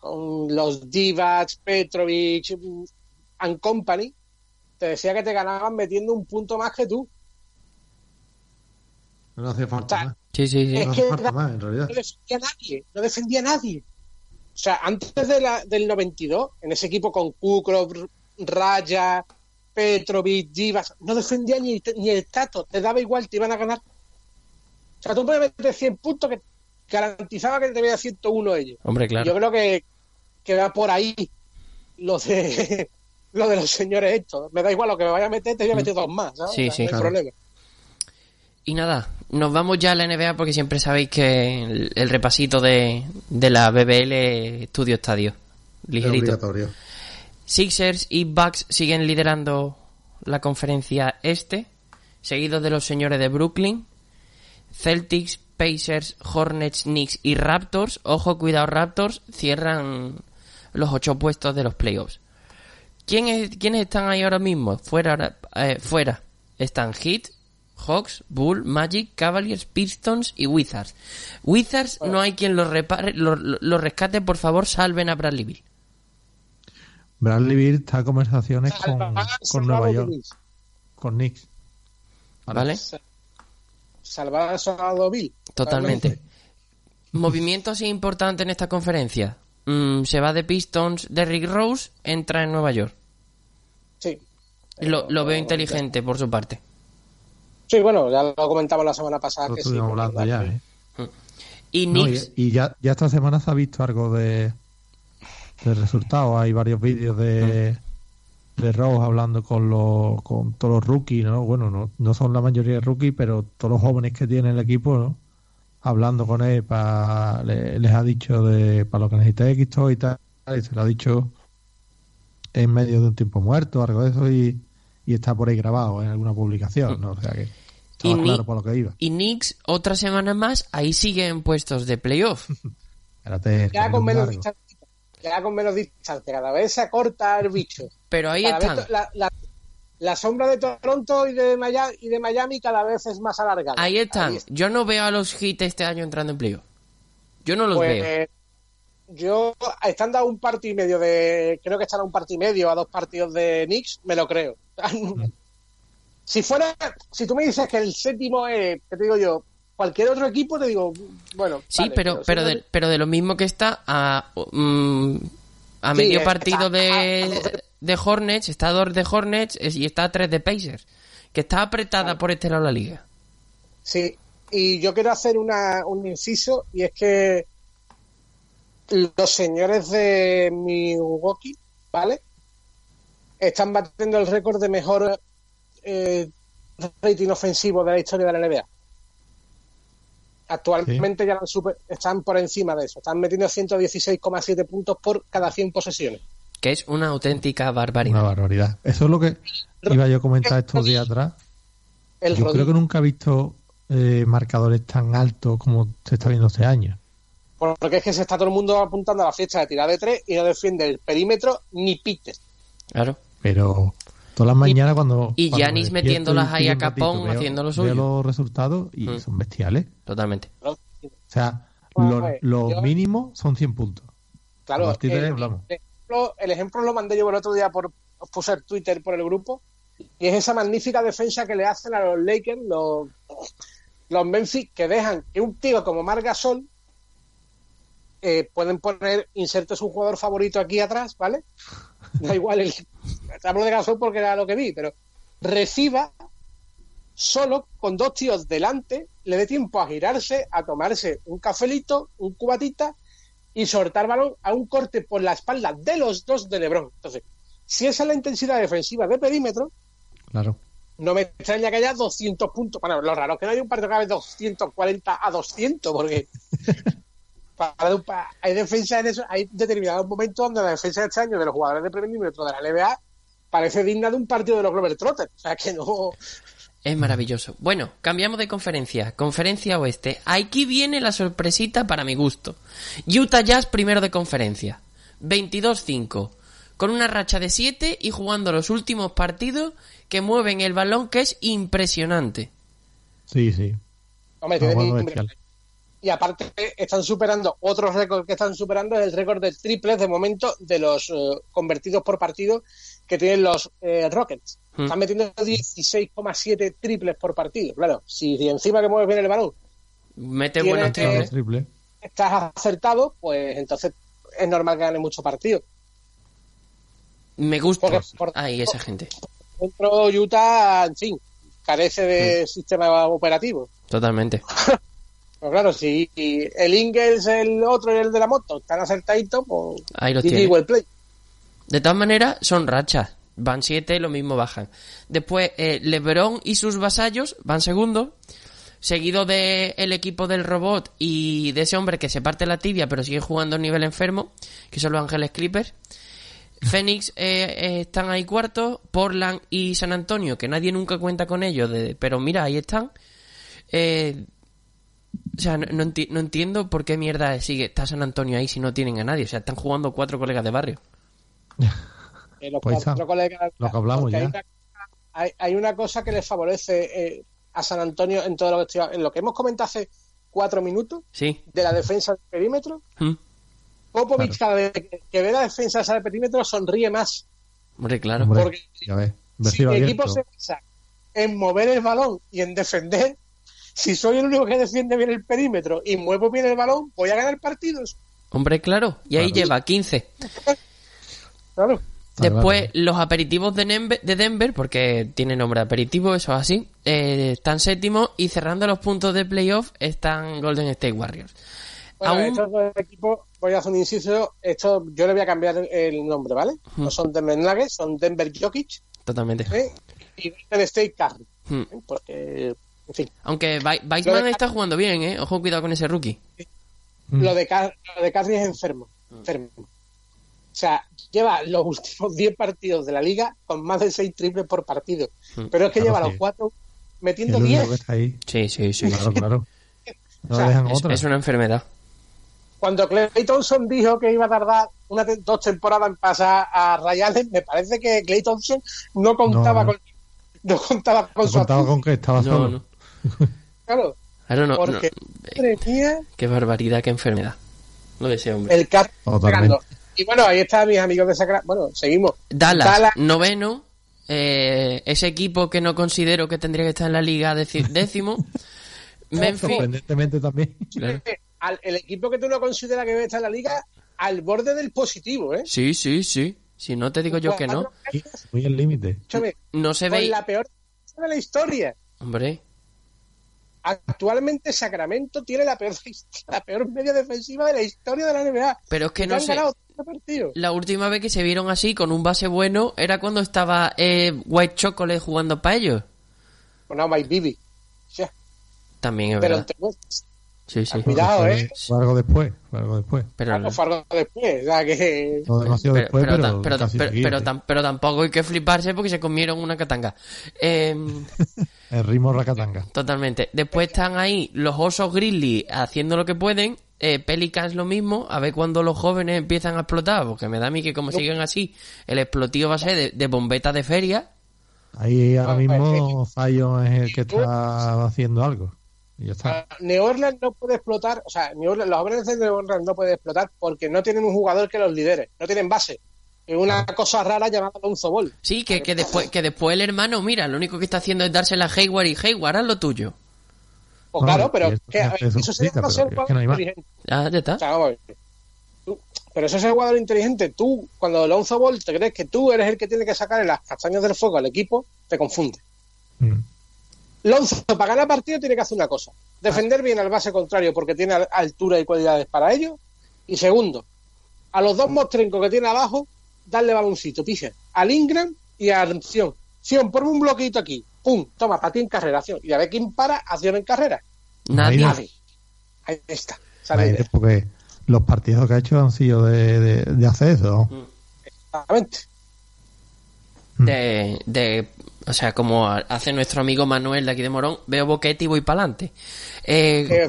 Con los Divac, Petrovic and Company, te decía que te ganaban metiendo un punto más que tú. No hacía falta O sea, más. Sí, sí, sí. Es No que hace falta era- más, en realidad. no defendía a nadie, no defendía a nadie. O sea, antes de la, del 92, en ese equipo con Kukrov, Raya, Petrovic, Divas, no defendía ni, ni el tato, te daba igual, te iban a ganar. O sea, tú puedes meter 100 puntos que garantizaba que te veía 101 ellos. Hombre, claro. Yo creo que, que va por ahí lo de lo de los señores estos. Me da igual lo que me vaya a meter, te voy a meter dos más, ¿sabes? Sí, O sea, sí, no claro. problema. Y nada, nos vamos ya a la NBA porque siempre sabéis que el, el repasito de, de la BBL Estudio Estadio. Es Ligerito. Sixers y Bucks siguen liderando la conferencia este, seguidos de los señores de Brooklyn, Celtics, Pacers, Hornets, Knicks y Raptors. Ojo, cuidado, Raptors cierran los ocho puestos de los playoffs. ¿Quién es- ¿Quiénes están ahí ahora mismo? Fuera, eh, fuera. Están Heat, Hawks, Bull, Magic, Cavaliers, Pistons y Wizards. Wizards no hay quien los repare, los rescate, por favor, salven a Bradley Beal. Bradley Beal está en conversaciones con, con Nueva York, con Knicks. ¿Vale? Salvar a Sonado Bill. Totalmente. Movimiento así importante en esta conferencia. Mm, se va de Pistons de Rick Rose, entra en Nueva York. Sí. Lo, lo veo inteligente por su parte. Sí, bueno, ya lo comentamos la semana pasada. Lo que sí, hablando la ya, ¿eh? Y No, Knicks, y, y ya, ya esta semana se ha visto algo de, de resultados. Hay varios vídeos de, de Rose hablando con los con todos los rookies, ¿no? Bueno, no, no son la mayoría de rookies, pero todos los jóvenes que tiene el equipo, ¿no? Hablando con él, pa- le- les ha dicho de para lo que necesitéis esto y tal, y se lo ha dicho en medio de un tiempo muerto, algo de eso, y, y está por ahí grabado en alguna publicación, ¿no? O sea que Y estaba ni- claro por lo que iba. y Knicks, otra semana más, ahí siguen puestos de playoff. Espérate, Ya con menos. Ya con menos distancia. Cada vez se acorta el bicho. Pero ahí Cada están. la, la- la sombra de Toronto y de, Miami, y de Miami cada vez es más alargada. Ahí están. está. Yo no veo a los Heat este año entrando en playoff. Yo no los Pues, veo. yo, estando a un partido y medio de. Creo que están a un partido y medio, a dos partidos de Knicks, me lo creo. si fuera. Si tú me dices que el séptimo es. ¿Qué te digo yo? Cualquier otro equipo, te digo. Bueno. Sí, vale, pero, pero, si de, pero de lo mismo que está a, mm, a Sí, medio eh, partido está- de, de Hornets, está a dos de Hornets y está a tres de Pacers. Que está apretada por este lado la liga. Sí, y yo quiero hacer una, un inciso y es que los señores de Milwaukee, ¿vale? Están batiendo el récord de mejor eh, rating ofensivo de la historia de la NBA. Actualmente ya lo han super- están por encima de eso. Están metiendo 116,7 puntos por cada 100 posesiones. Que es una auténtica Una barbaridad. barbaridad. Eso es lo que iba yo a comentar estos días atrás. El Yo creo que nunca he visto eh, marcadores tan altos como se está viendo este año. Porque es que se está todo el mundo apuntando a la fiesta de tirar de tres y no defiende el perímetro ni pites. Claro. Pero todas las mañanas cuando. y me despierto metiéndolas ahí a un ratito, capón, veo- haciendo lo veo suyo. los resultados y Mm. son bestiales. Totalmente. O sea, los, a ver, los yo- mínimos son 100 puntos. Claro, A partir de ahí el, hablamos. el ejemplo, el ejemplo lo mandé yo el otro día por os puse el Twitter por el grupo y es esa magnífica defensa que le hacen a los Lakers, los, los Memphis, que dejan que un tío como Marc Gasol eh, pueden poner, inserte su jugador favorito aquí atrás, ¿vale? Da igual, el, hablo de Gasol porque era lo que vi, pero reciba solo con dos tíos delante, le dé tiempo a girarse, a tomarse un cafelito, un cubatita y soltar balón a un corte por la espalda de los dos de Lebron. Entonces, si esa es la intensidad defensiva de perímetro, Claro. no me extraña que haya 200 puntos. Bueno, lo raro es que no haya un partido que haya 240 a 200, porque para- para- hay defensa en eso, hay determinados momentos donde la defensa de este año de los jugadores de perímetro de la NBA parece digna de un partido de los Glover Trotters. O sea, que no... Es maravilloso. Bueno, cambiamos de conferencia. Conferencia oeste. Aquí viene la sorpresita para mi gusto. Utah Jazz primero de conferencia. 22-5. Con una racha de 7 y jugando los últimos partidos que mueven el balón que es impresionante. Sí, sí. Hombre, Ah, tiene bestial. Y aparte están superando, otros récords que están superando es el récord de triples de momento de los eh, convertidos por partido que tienen los eh, Rockets. Hmm. Están metiendo 16,7 triples por partido. Claro, si, si encima que mueves bien el balón Mete buenos triples. triple. estás acertado, pues entonces es normal que ganes mucho partido. Me gusta. Porque por- Ay, esa gente. Dentro Utah, en fin, carece de Hmm. sistema operativo. Totalmente. Pero claro, si el Ingles, el otro y el de la moto están acertaditos, pues Ahí los tiene. well play. De todas maneras, son rachas. Van siete, lo mismo bajan. Después, eh, LeBron y sus vasallos van segundos. Seguido de el equipo del robot y de ese hombre que se parte la tibia pero sigue jugando a nivel enfermo, que son los Ángeles Clippers. Phoenix eh, eh, están ahí cuartos. Portland y San Antonio, que nadie nunca cuenta con ellos, de- pero mira, ahí están. Eh, o sea, no, no enti- no entiendo por qué mierda sigue está San Antonio ahí si no tienen a nadie. O sea, están jugando cuatro colegas de barrio. Eh, los Pues cuatro colegas- lo que hablamos ya. Hay una, hay- hay una cosa que les favorece eh, a San Antonio en todo lo que estoy, en lo que hemos comentado hace cuatro minutos Sí. de la defensa del perímetro. Mm. Popovich cada vez que, que ve la defensa del perímetro sonríe más Hombre, claro. Hombre, porque ya ves. si abierto. equipo se basa en mover el balón y en defender, si soy el único que defiende bien el perímetro y muevo bien el balón, voy a ganar partidos. Hombre, claro. Y ahí Claro. lleva 15. Claro. Después, los aperitivos de Denver, de Denver, porque tiene nombre aperitivo, eso es así, eh, están séptimos y cerrando los puntos de playoff están Golden State Warriors. Bueno, Aún- estos dos equipos, voy a hacer un inciso, esto yo le voy a cambiar el nombre, ¿vale? No son Denver Nuggets, son Denver Jokic Totalmente. ¿eh? y Golden State Curry. Hmm. ¿eh? Porque, en fin, Aunque de- está jugando bien, ¿eh? Ojo, cuidado con ese rookie. Mm. lo, de Car- lo de Curry es enfermo, enfermo. O sea, lleva los últimos 10 partidos de la liga con más de 6 triples por partido. Pero es que Claro, lleva sí. los 4 El metiendo único 10. que está ahí. Sí, sí, sí. Claro, claro. No O sea, dejan Es, otra. es una enfermedad. Cuando Clay Thompson dijo que iba a tardar una te- dos temporadas en pasar a Ray Allen, me parece que Clay Thompson no contaba No, no. con no contaba con No su contaba con que estaba No, solo. claro, Ahora no, no. porque madre mía, Qué barbaridad, qué enfermedad. Lo de ese hombre. el car Totalmente. pegando. Y bueno, ahí están mis amigos de Sacramento. Bueno, seguimos. Dallas, Dallas. noveno. eh, ese equipo que no considero que tendría que estar en la liga décimo. Memphis. Sorprendentemente también. Claro. Al- el equipo que tú no consideras que debe estar en la liga al borde del positivo, ¿eh? Sí, sí, sí. Si no te digo yo que no. Muy al límite. Escúchame, No se con ve. la peor de la historia. Hombre, Actualmente Sacramento tiene la peor, la peor media defensiva de la historia de la NBA. pero es que no sé. ganado 13 partidos. La última vez que se vieron así con un base bueno era cuando estaba eh, White Chocolate jugando para ellos. Bueno, My Bibi. Ya, También es pero verdad. entre- Sí, sí. Cuidado, Fue- ¿eh? Fue algo después. Fue algo después. Pero, Ah, pues fue algo después. O sea, que... No demasiado pero, después, pero pero, pero- casi pero- seguido, pero ¿eh? tam- pero tampoco hay que fliparse porque se comieron una catanga. Em, El ritmo racatanga. Totalmente. Después están ahí los osos grizzly haciendo lo que pueden. Eh, Pelicans lo mismo. A ver cuando los jóvenes empiezan a explotar. Porque me da a mí que como siguen así, el explotío va a ser de, de bombeta de feria. Ahí ahora Ah, mismo Zion es el que está haciendo algo. Y ya está. Ah, New Orleans no puede explotar, o sea, New Orleans- los jóvenes de New Orleans no pueden explotar porque no tienen un jugador que los lidere, no tienen base. Es una cosa rara llamada Lonzo Ball. Sí, que, que después que después el hermano, mira, lo único que está haciendo es dársela a Hayward y Hayward, haz lo tuyo. Pues No, claro, pero que, a ver, eso sería ser no hay jugador inteligente. Ah, ya está. O sea, vamos a ver. Tú- pero eso es el jugador inteligente. Tú, cuando Lonzo Ball te crees que tú eres el que tiene que sacar las castañas del fuego al equipo, te confunde. Mm. Lonzo, para ganar partido, tiene que hacer una cosa: defender bien al base contrario porque tiene al- altura y cualidades para ello. Y segundo, a los dos mostrencos que tiene abajo, darle baloncito, pisa, al Ingram y a Acción. Acción, ponme un bloquito aquí. Pum, toma, para ti en carrera, acción. Y a ver quién para, acción en carrera. Nadie. Nadie. Ahí está. Idea. Porque los partidos que ha hecho han sido de, de, de hacer eso. Exactamente. De, de, o sea, como hace nuestro amigo Manuel de aquí de Morón, veo boquete y voy para adelante. Eh,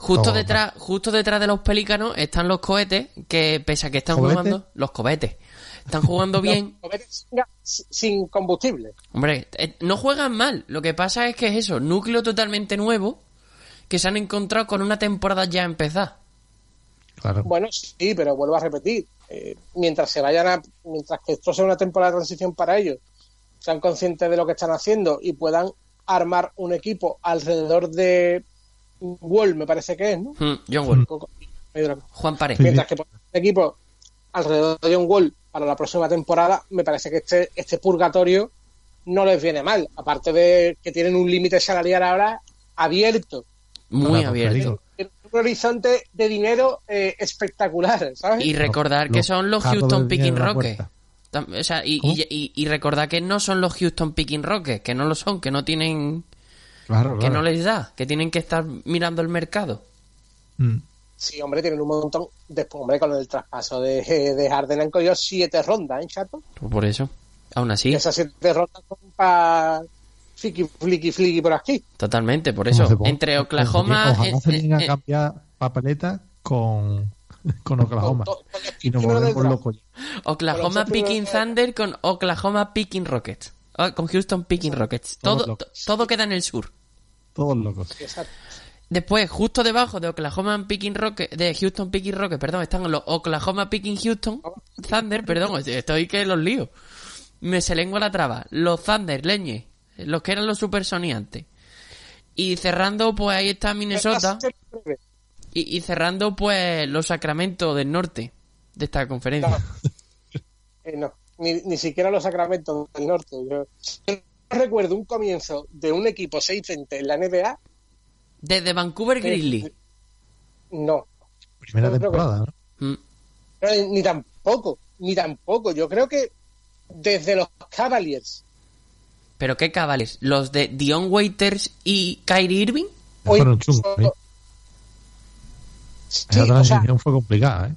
Justo detrás, justo detrás de los pelícanos están los cohetes que pese a que están ¿Cohetes? jugando los cohetes. Están jugando bien. sin, sin combustible. Hombre, eh, no juegan mal. Lo que pasa es que es eso, núcleo totalmente nuevo que se han encontrado con una temporada ya empezada. Claro. Bueno, sí, pero vuelvo a repetir. eh, mientras se vayan a. Mientras que esto sea una temporada de transición para ellos, sean conscientes de lo que están haciendo y puedan armar un equipo alrededor de Wall, me parece que es, ¿no? Hmm, John Wall. Juan Pared. Sí. Mientras que un equipo alrededor de John Wall para la próxima temporada, me parece que este, este purgatorio no les viene mal. Aparte de que tienen un límite salarial ahora abierto. Muy Claro, abierto. Un horizonte de dinero eh, espectacular, ¿sabes? Y recordar que son los Houston Picking Rockets. O sea, y, y, y- y recordar que no son los Houston Picking Rockets, que no lo son, que no tienen, Claro, que claro. no les da, que tienen que estar mirando el mercado. Mm. Sí, hombre, tienen un montón. Después, hombre, con el traspaso de, de Harden han cogido siete rondas, ¿eh, chato? Pues Por eso, aún así, Y esas siete rondas son para flicky, flicky, flicky por aquí. totalmente, por eso, entre Oklahoma, Ojalá eh, se eh, venga a eh, cambiar papeleta con, con Oklahoma. Con- con los Y nos volvemos locos. Oklahoma Picking Thunder con Oklahoma Picking Rockets. Ah, con Houston Picking Rockets. Todo, todo queda en el sur. Todos locos. Exacto. Después, justo debajo de Oklahoma Picking Rocket, de Houston Picking Rocket, perdón, están los Oklahoma Picking Houston Thunder, perdón, estoy que los lío. Me se lengua la traba. Los Thunder, leñe, los que eran los supersoniantes. Y cerrando, pues ahí está Minnesota. Y, y cerrando, pues los Sacramento del norte de esta conferencia. Eh, no, ni, ni siquiera los Sacramentos del Norte. Yo, yo no recuerdo un comienzo de un equipo 6-20 en la NBA. Desde Vancouver Grizzlies. No, Primera que- temporada, ¿no? Mm. Eh, ni tampoco, ni tampoco. Yo creo que desde los Cavaliers. ¿Pero qué cabales? ¿Los de Dion Waiters y Kyrie Irving? Hoy- Fueron chungos, ¿eh? Sí, Esa o sea, transición fue complicada, ¿eh?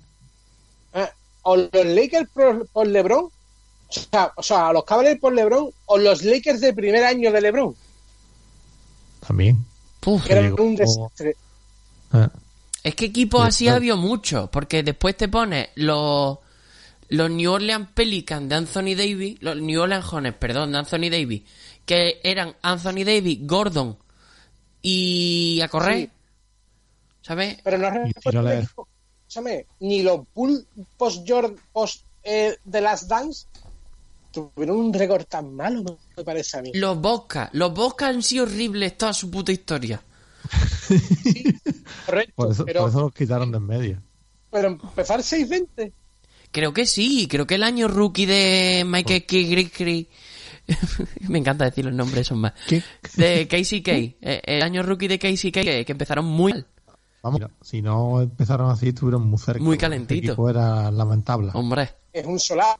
eh, o los Lakers por, por LeBron, o sea, o sea, los Cavaliers por LeBron, o los Lakers de primer año de LeBron, También. Puf, que eran llegó- un desastre. Eh, Es que equipos Sí, así claro. había mucho, porque después te pones los los New Orleans Pelicans de Anthony Davis, los New Orleans Hornets, perdón, de Anthony Davis, que eran Anthony Davis, Gordon y a correr, Sí. ¿sabes? Pero no escúchame, ni los Bulls post Jordan post eh, The Last Dance tuvieron un récord tan malo, me- parece a mí. Los Bosca, los Bosca han sido horribles toda su puta historia. Correcto, por, eso, pero, por eso los quitaron de en medio. pero empezar 6-20. Creo que sí, creo que el año rookie de Michael Kigrikri me encanta decir los nombres, son más. ¿Qué? De KCK, eh, el año rookie de KCK, que, que empezaron muy mal. Vamos, mira, si no empezaron así, estuvieron muy cerca. Muy calentito. Era lamentable. Hombre, Es un solar.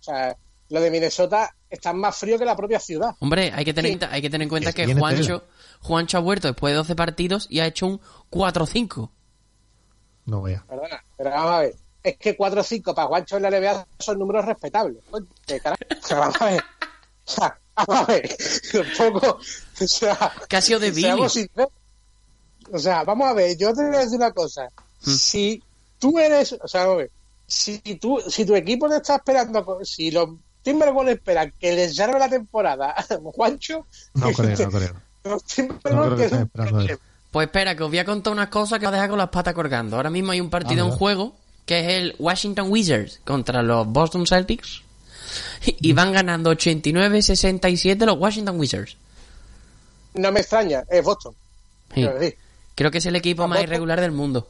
O sea, lo de Minnesota está más frío que la propia ciudad. hombre, hay que tener, Sí. hay que tener en cuenta Que Juancho, Juancho ha vuelto después de 12 partidos y ha hecho un 4-5. No vea. Perdona, pero vamos a ver. Es que 4 o 5 para Guancho en la NBA son números respetables. O vamos a ver. O sea, vamos a ver. Tampoco. O sea. Que ha sido de. O sea, vamos a ver. Yo te voy a decir una cosa. Hmm. Si tú eres. O sea, vamos a ver. Si, tú, si tu equipo te está esperando. Si los Timberwolves esperan que les llame la temporada a Juancho. No creo, no creo. Los No creo Timberwolves que esperando eso. Pues espera, que os voy a contar unas cosas que os deja con las patas colgando. Ahora mismo hay un partido Ah, en juego que es el Washington Wizards contra los Boston Celtics. Y van ganando 89-67 los Washington Wizards. No me extraña. Es Boston. Sí. Creo que es el equipo más Boston. irregular del mundo.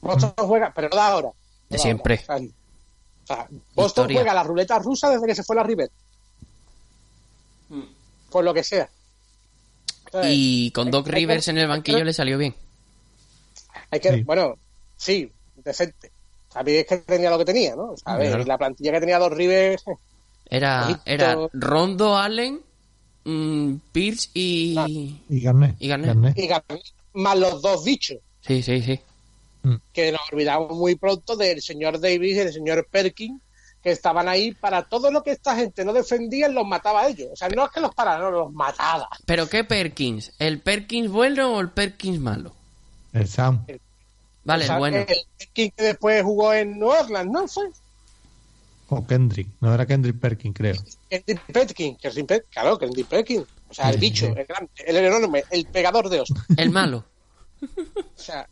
Boston juega, pero no da ahora. No De da siempre. ahora. O sea, Boston Historia. juega la ruleta rusa desde que se fue la River. Por lo que sea. Y con Doc que- Rivers en el banquillo le salió bien. Hay que, Sí. bueno, sí, decente. Sabéis que tenía lo que tenía, ¿no? ¿Sabes? Claro. Y la plantilla que tenía dos Rivers. Era, era Rondo Allen, mm, Pierce y... Ah. Y Garnet. Y Garnett. Y Garnett, más los dos bichos. Sí, sí, sí. Que nos olvidamos muy pronto del señor Davis y del señor Perkins, que estaban ahí para todo lo que esta gente no defendía, los mataba a ellos. O sea, no es que los parara, no, los mataba. ¿Pero qué Perkins? ¿El Perkins bueno o el Perkins malo? El Sam. Vale, O sea, el bueno. El Perkins que después jugó en New Orleans, ¿no? Fue O Kendrick. No era Kendrick Perkins, creo. Kendrick Perkins, que siempre- claro, Kendrick Perkins. O sea, el Sí, bicho, sí. el grande, el enorme, el pegador de hostias. El malo. O sea,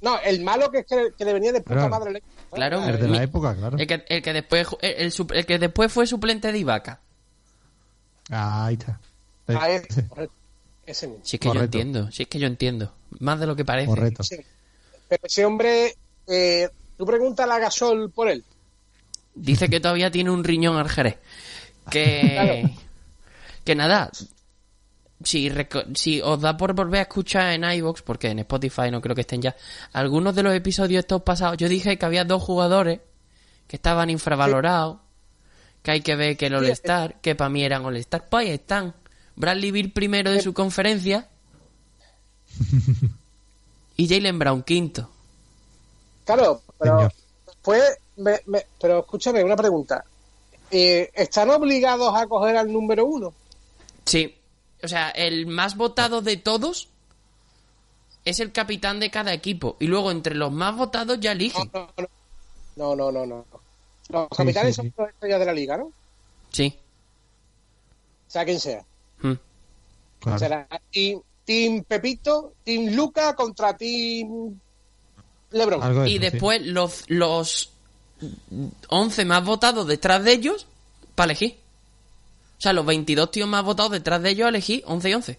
no, el malo que es que, que le venía de puta Claro. madre. Claro, El de la época, claro. El que, el que después el, el sup- el que después fue suplente de Ibaka. Ahí está. Ah, ese, mismo. Si es que yo entiendo, si es que yo entiendo. Más de lo que parece. Correcto. Sí. Pero ese hombre, eh, tú preguntas a Gasol por él. Dice que todavía tiene un riñón al Jerez. Que. Que nada. Si, os da por volver a escuchar en iVoox, porque en Spotify no creo que estén ya, algunos de los episodios estos pasados, yo dije que había dos jugadores que estaban infravalorados, que hay que ver que el Sí, All-Star, que para mí eran All-Star, pues ahí están. Bradley Beal primero de su conferencia y Jalen Brown quinto. Claro, pero después, me- me- pero escúchame, una pregunta. Eh, ¿Están obligados a coger al número uno? Sí. O sea, el más votado de todos es el capitán de cada equipo. Y luego entre los más votados ya No, eligen. no, no. No, no, no, no. Los Sí, capitanes sí, sí. son las estrellas de la liga, ¿no? Sí. Sea quien sea. Mm. Claro. Será team, team Pepito, Team Luca contra Team Lebron. De Y eso, sí. después los, los 11 más votados detrás de ellos para elegir. O sea, los 22 tíos más votados detrás de ellos a elegir 11 y 11.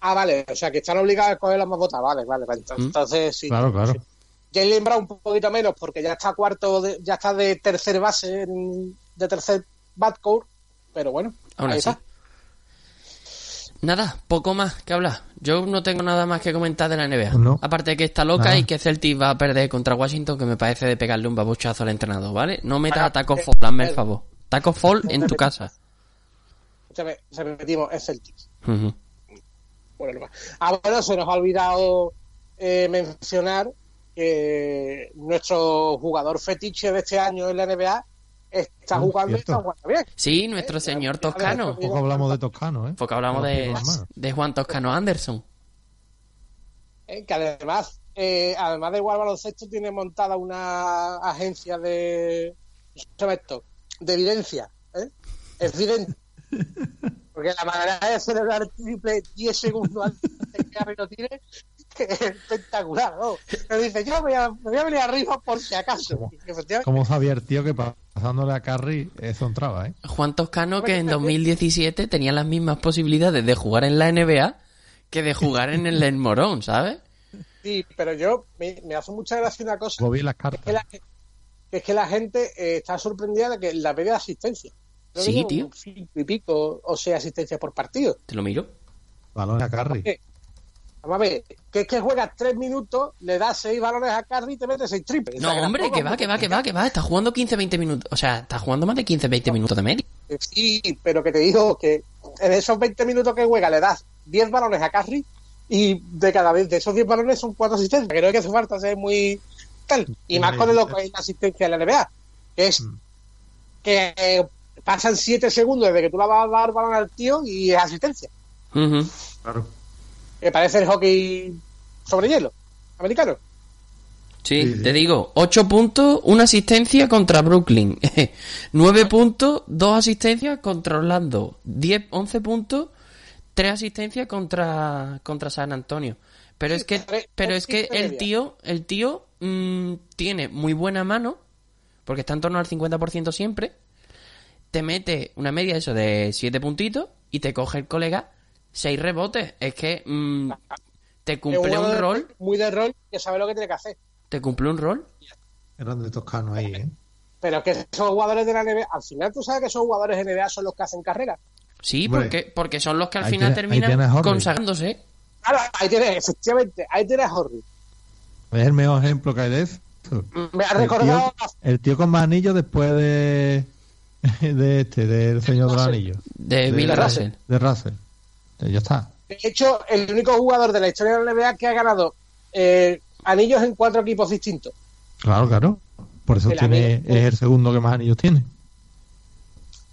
Ah, vale, o sea que están obligados a escoger los más votados. Vale, vale, vale. Entonces, Mm. entonces sí. Claro, claro. Sí. Jalen Brown un poquito menos porque ya está cuarto, de- ya está de tercer base, en- de tercer backcourt, pero bueno, Aún ahí así. está. Nada, poco más que hablar. Yo no tengo nada más que comentar de la NBA. No. Aparte de que está loca Nada. y que Celtic va a perder contra Washington, que me parece de pegarle un babuchazo al entrenador, ¿vale? No metas a Taco eh, Fall, hazme el eh, favor. Taco Fall en tu casa. Escúchame, se repetimos, es Celtics. Ujú. Bueno, no más. ah, bueno, se nos ha olvidado eh, mencionar que nuestro jugador fetiche de este año en la NBA está Mm, jugando y está jugando bien. Sí, nuestro señor Toscano. Poco hablamos de Toscano, ¿eh? Porque hablamos de, de Juan Toscano Anderson. Eh, que además, eh, además de igual baloncesto, tiene montada una agencia de ¿cómo se llama esto? de evidencia. ¿eh? Evidente. Porque la manera de celebrar el triple 10 segundos antes de que lo tire es espectacular. ¿no? Pero dice, yo me voy, a, me voy a venir arriba por si acaso. Como sabía el tío que pasándole a Carry eso entraba, ¿eh? Juan Toscano que en 2017 tenía las mismas posibilidades de jugar en la NBA que de jugar en el Len Morón, ¿sabes? Sí, pero yo me, me hace mucha gracia una cosa. Las que la, que es que la gente eh, está sorprendida de que la media de asistencia. Que Sí, tío. Cinco y pico o sea asistencias por partido. Te lo miro. Balón a Carry. ¿Qué? Vamos a ver, que es que juegas tres minutos, le das seis balones a Carly y te metes seis triples. O No, sea, hombre, que va, que va, que va, que va. Está jugando 15-20 minutos. O sea, está jugando más de 15-20 minutos de media. Sí, pero que te digo que en esos 20 minutos que juega le das 10 balones a Carry y de cada vez de esos 10 balones son cuatro asistencias. Creo que hace falta ser muy tal. Y más con lo que es la asistencia de la NBA, que es Mm. que eh, pasan 7 segundos desde que tú le vas a dar balón al tío y es asistencia. Claro. Que parece el hockey sobre hielo americano. Sí, Sí, sí. te digo, 8 puntos, una asistencia contra Brooklyn. 9 puntos, 2 asistencias contra Orlando. 10, 11 puntos, 3 asistencias contra, contra San Antonio. Pero es que, tres- pero es que el tío, el tío mm, tiene muy buena mano, porque está en torno al 50% siempre. Te mete una media de eso de 7 puntitos y te coge el colega 6 rebotes. Es que mm, te Es cumple un rol, Muy de rol que sabe lo que tiene que hacer. te cumple un rol. Grande Toscano ahí, ¿eh? Pero que esos jugadores de la NBA, al final tú sabes que esos jugadores de NBA son los que hacen carrera. Sí, porque, porque son los que al final tiene- terminan consagrándose. Claro, ahí tienes, efectivamente, ahí tienes a Horry. Es el mejor ejemplo que hay de eso. Me ha El recordado tío, el tío con más anillos después de, de este, del Señor de los Anillos. De Bill Russell. De Russell. Eh, Ya está. De hecho, el único jugador de la historia de la NBA que ha ganado eh, anillos en cuatro equipos distintos. Claro, claro. Por eso El tiene, es el segundo que más anillos tiene.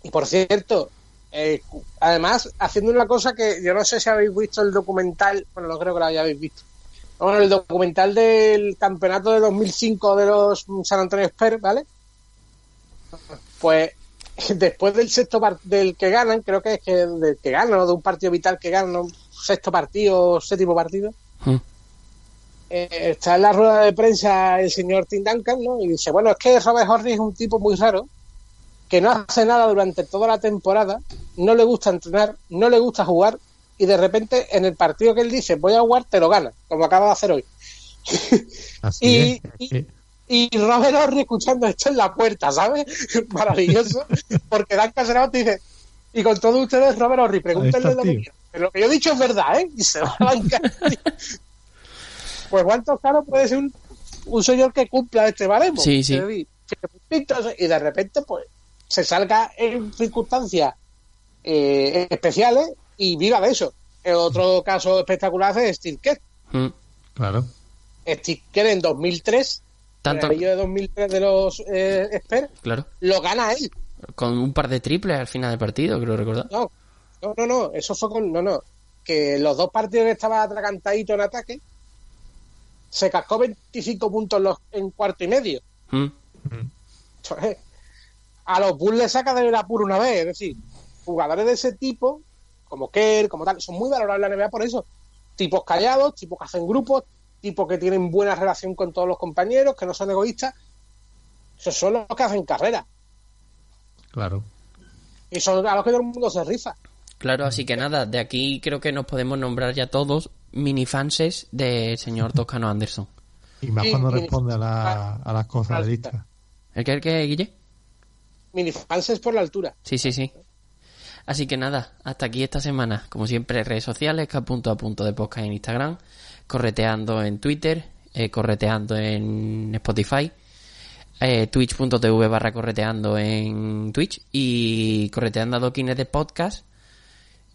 Y por cierto, eh, además, haciendo una cosa que yo no sé si habéis visto el documental, bueno, no creo que lo hayáis visto. Bueno, el documental del campeonato de 2005 de los San Antonio Spurs, ¿vale? Pues después del sexto del que ganan, creo que es que del que ganan, o de un partido vital que ganan, sexto partido o séptimo partido, Mm. eh, está en la rueda de prensa el señor Tim Duncan, ¿no? Y dice, bueno, es que Robert Horry es un tipo muy raro, que no hace nada durante toda la temporada, no le gusta entrenar, no le gusta jugar, y de repente en el partido que él dice, voy a jugar, te lo gana, como acaba de hacer hoy. y, y, y, Robert Horry escuchando esto en la puerta, ¿sabes? Maravilloso, porque Duncan Serrano te dice, y con todos ustedes, Robert Horry, pregúntenle lo que quieran. Pero lo que yo he dicho es verdad, ¿eh? Y se va a bancar. pues Juan Toscano puede ser un, un señor que cumpla este baremo. Sí, sí. Y de repente, pues, se salga en circunstancias eh, especiales y viva de eso. El otro caso espectacular es Steve Kerr. Mm, claro. Steve Kerr en 2003, Tanto... el de 2003 de los eh, Claro. lo gana él. Con un par de triples al final del partido, creo recordar. No, no, no, no, eso fue con. No, no. Que los dos partidos que estaba atracantadito en ataque, se cascó 25 puntos en, los, en cuarto y medio. Mm. Entonces, a los Bulls le saca del apuro una vez. Es decir, jugadores de ese tipo, como Kerr, como tal, son muy valorables en la NBA por eso. Tipos callados, tipos que hacen grupos, tipos que tienen buena relación con todos los compañeros, que no son egoístas. Esos son los que hacen carrera. Claro. Y son a los que todo el mundo se rifa. Claro, así que nada, de aquí creo que nos podemos nombrar ya todos minifanses del señor Toscano Anderson. Y más cuando responde a, la- a las cosas de lista. ¿El que, el que, Guille? Minifans es por la altura. Sí, sí, sí. Así que nada, hasta aquí esta semana. Como siempre, redes sociales, que a punto a punto de podcast en Instagram, correteando en Twitter, eh, correteando en Spotify, eh, twitch.tv barra correteando en Twitch y correteando adoquines de podcast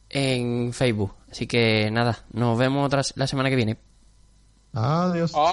en Facebook. Así que nada, nos vemos otra, la semana que viene. Adiós. Oh.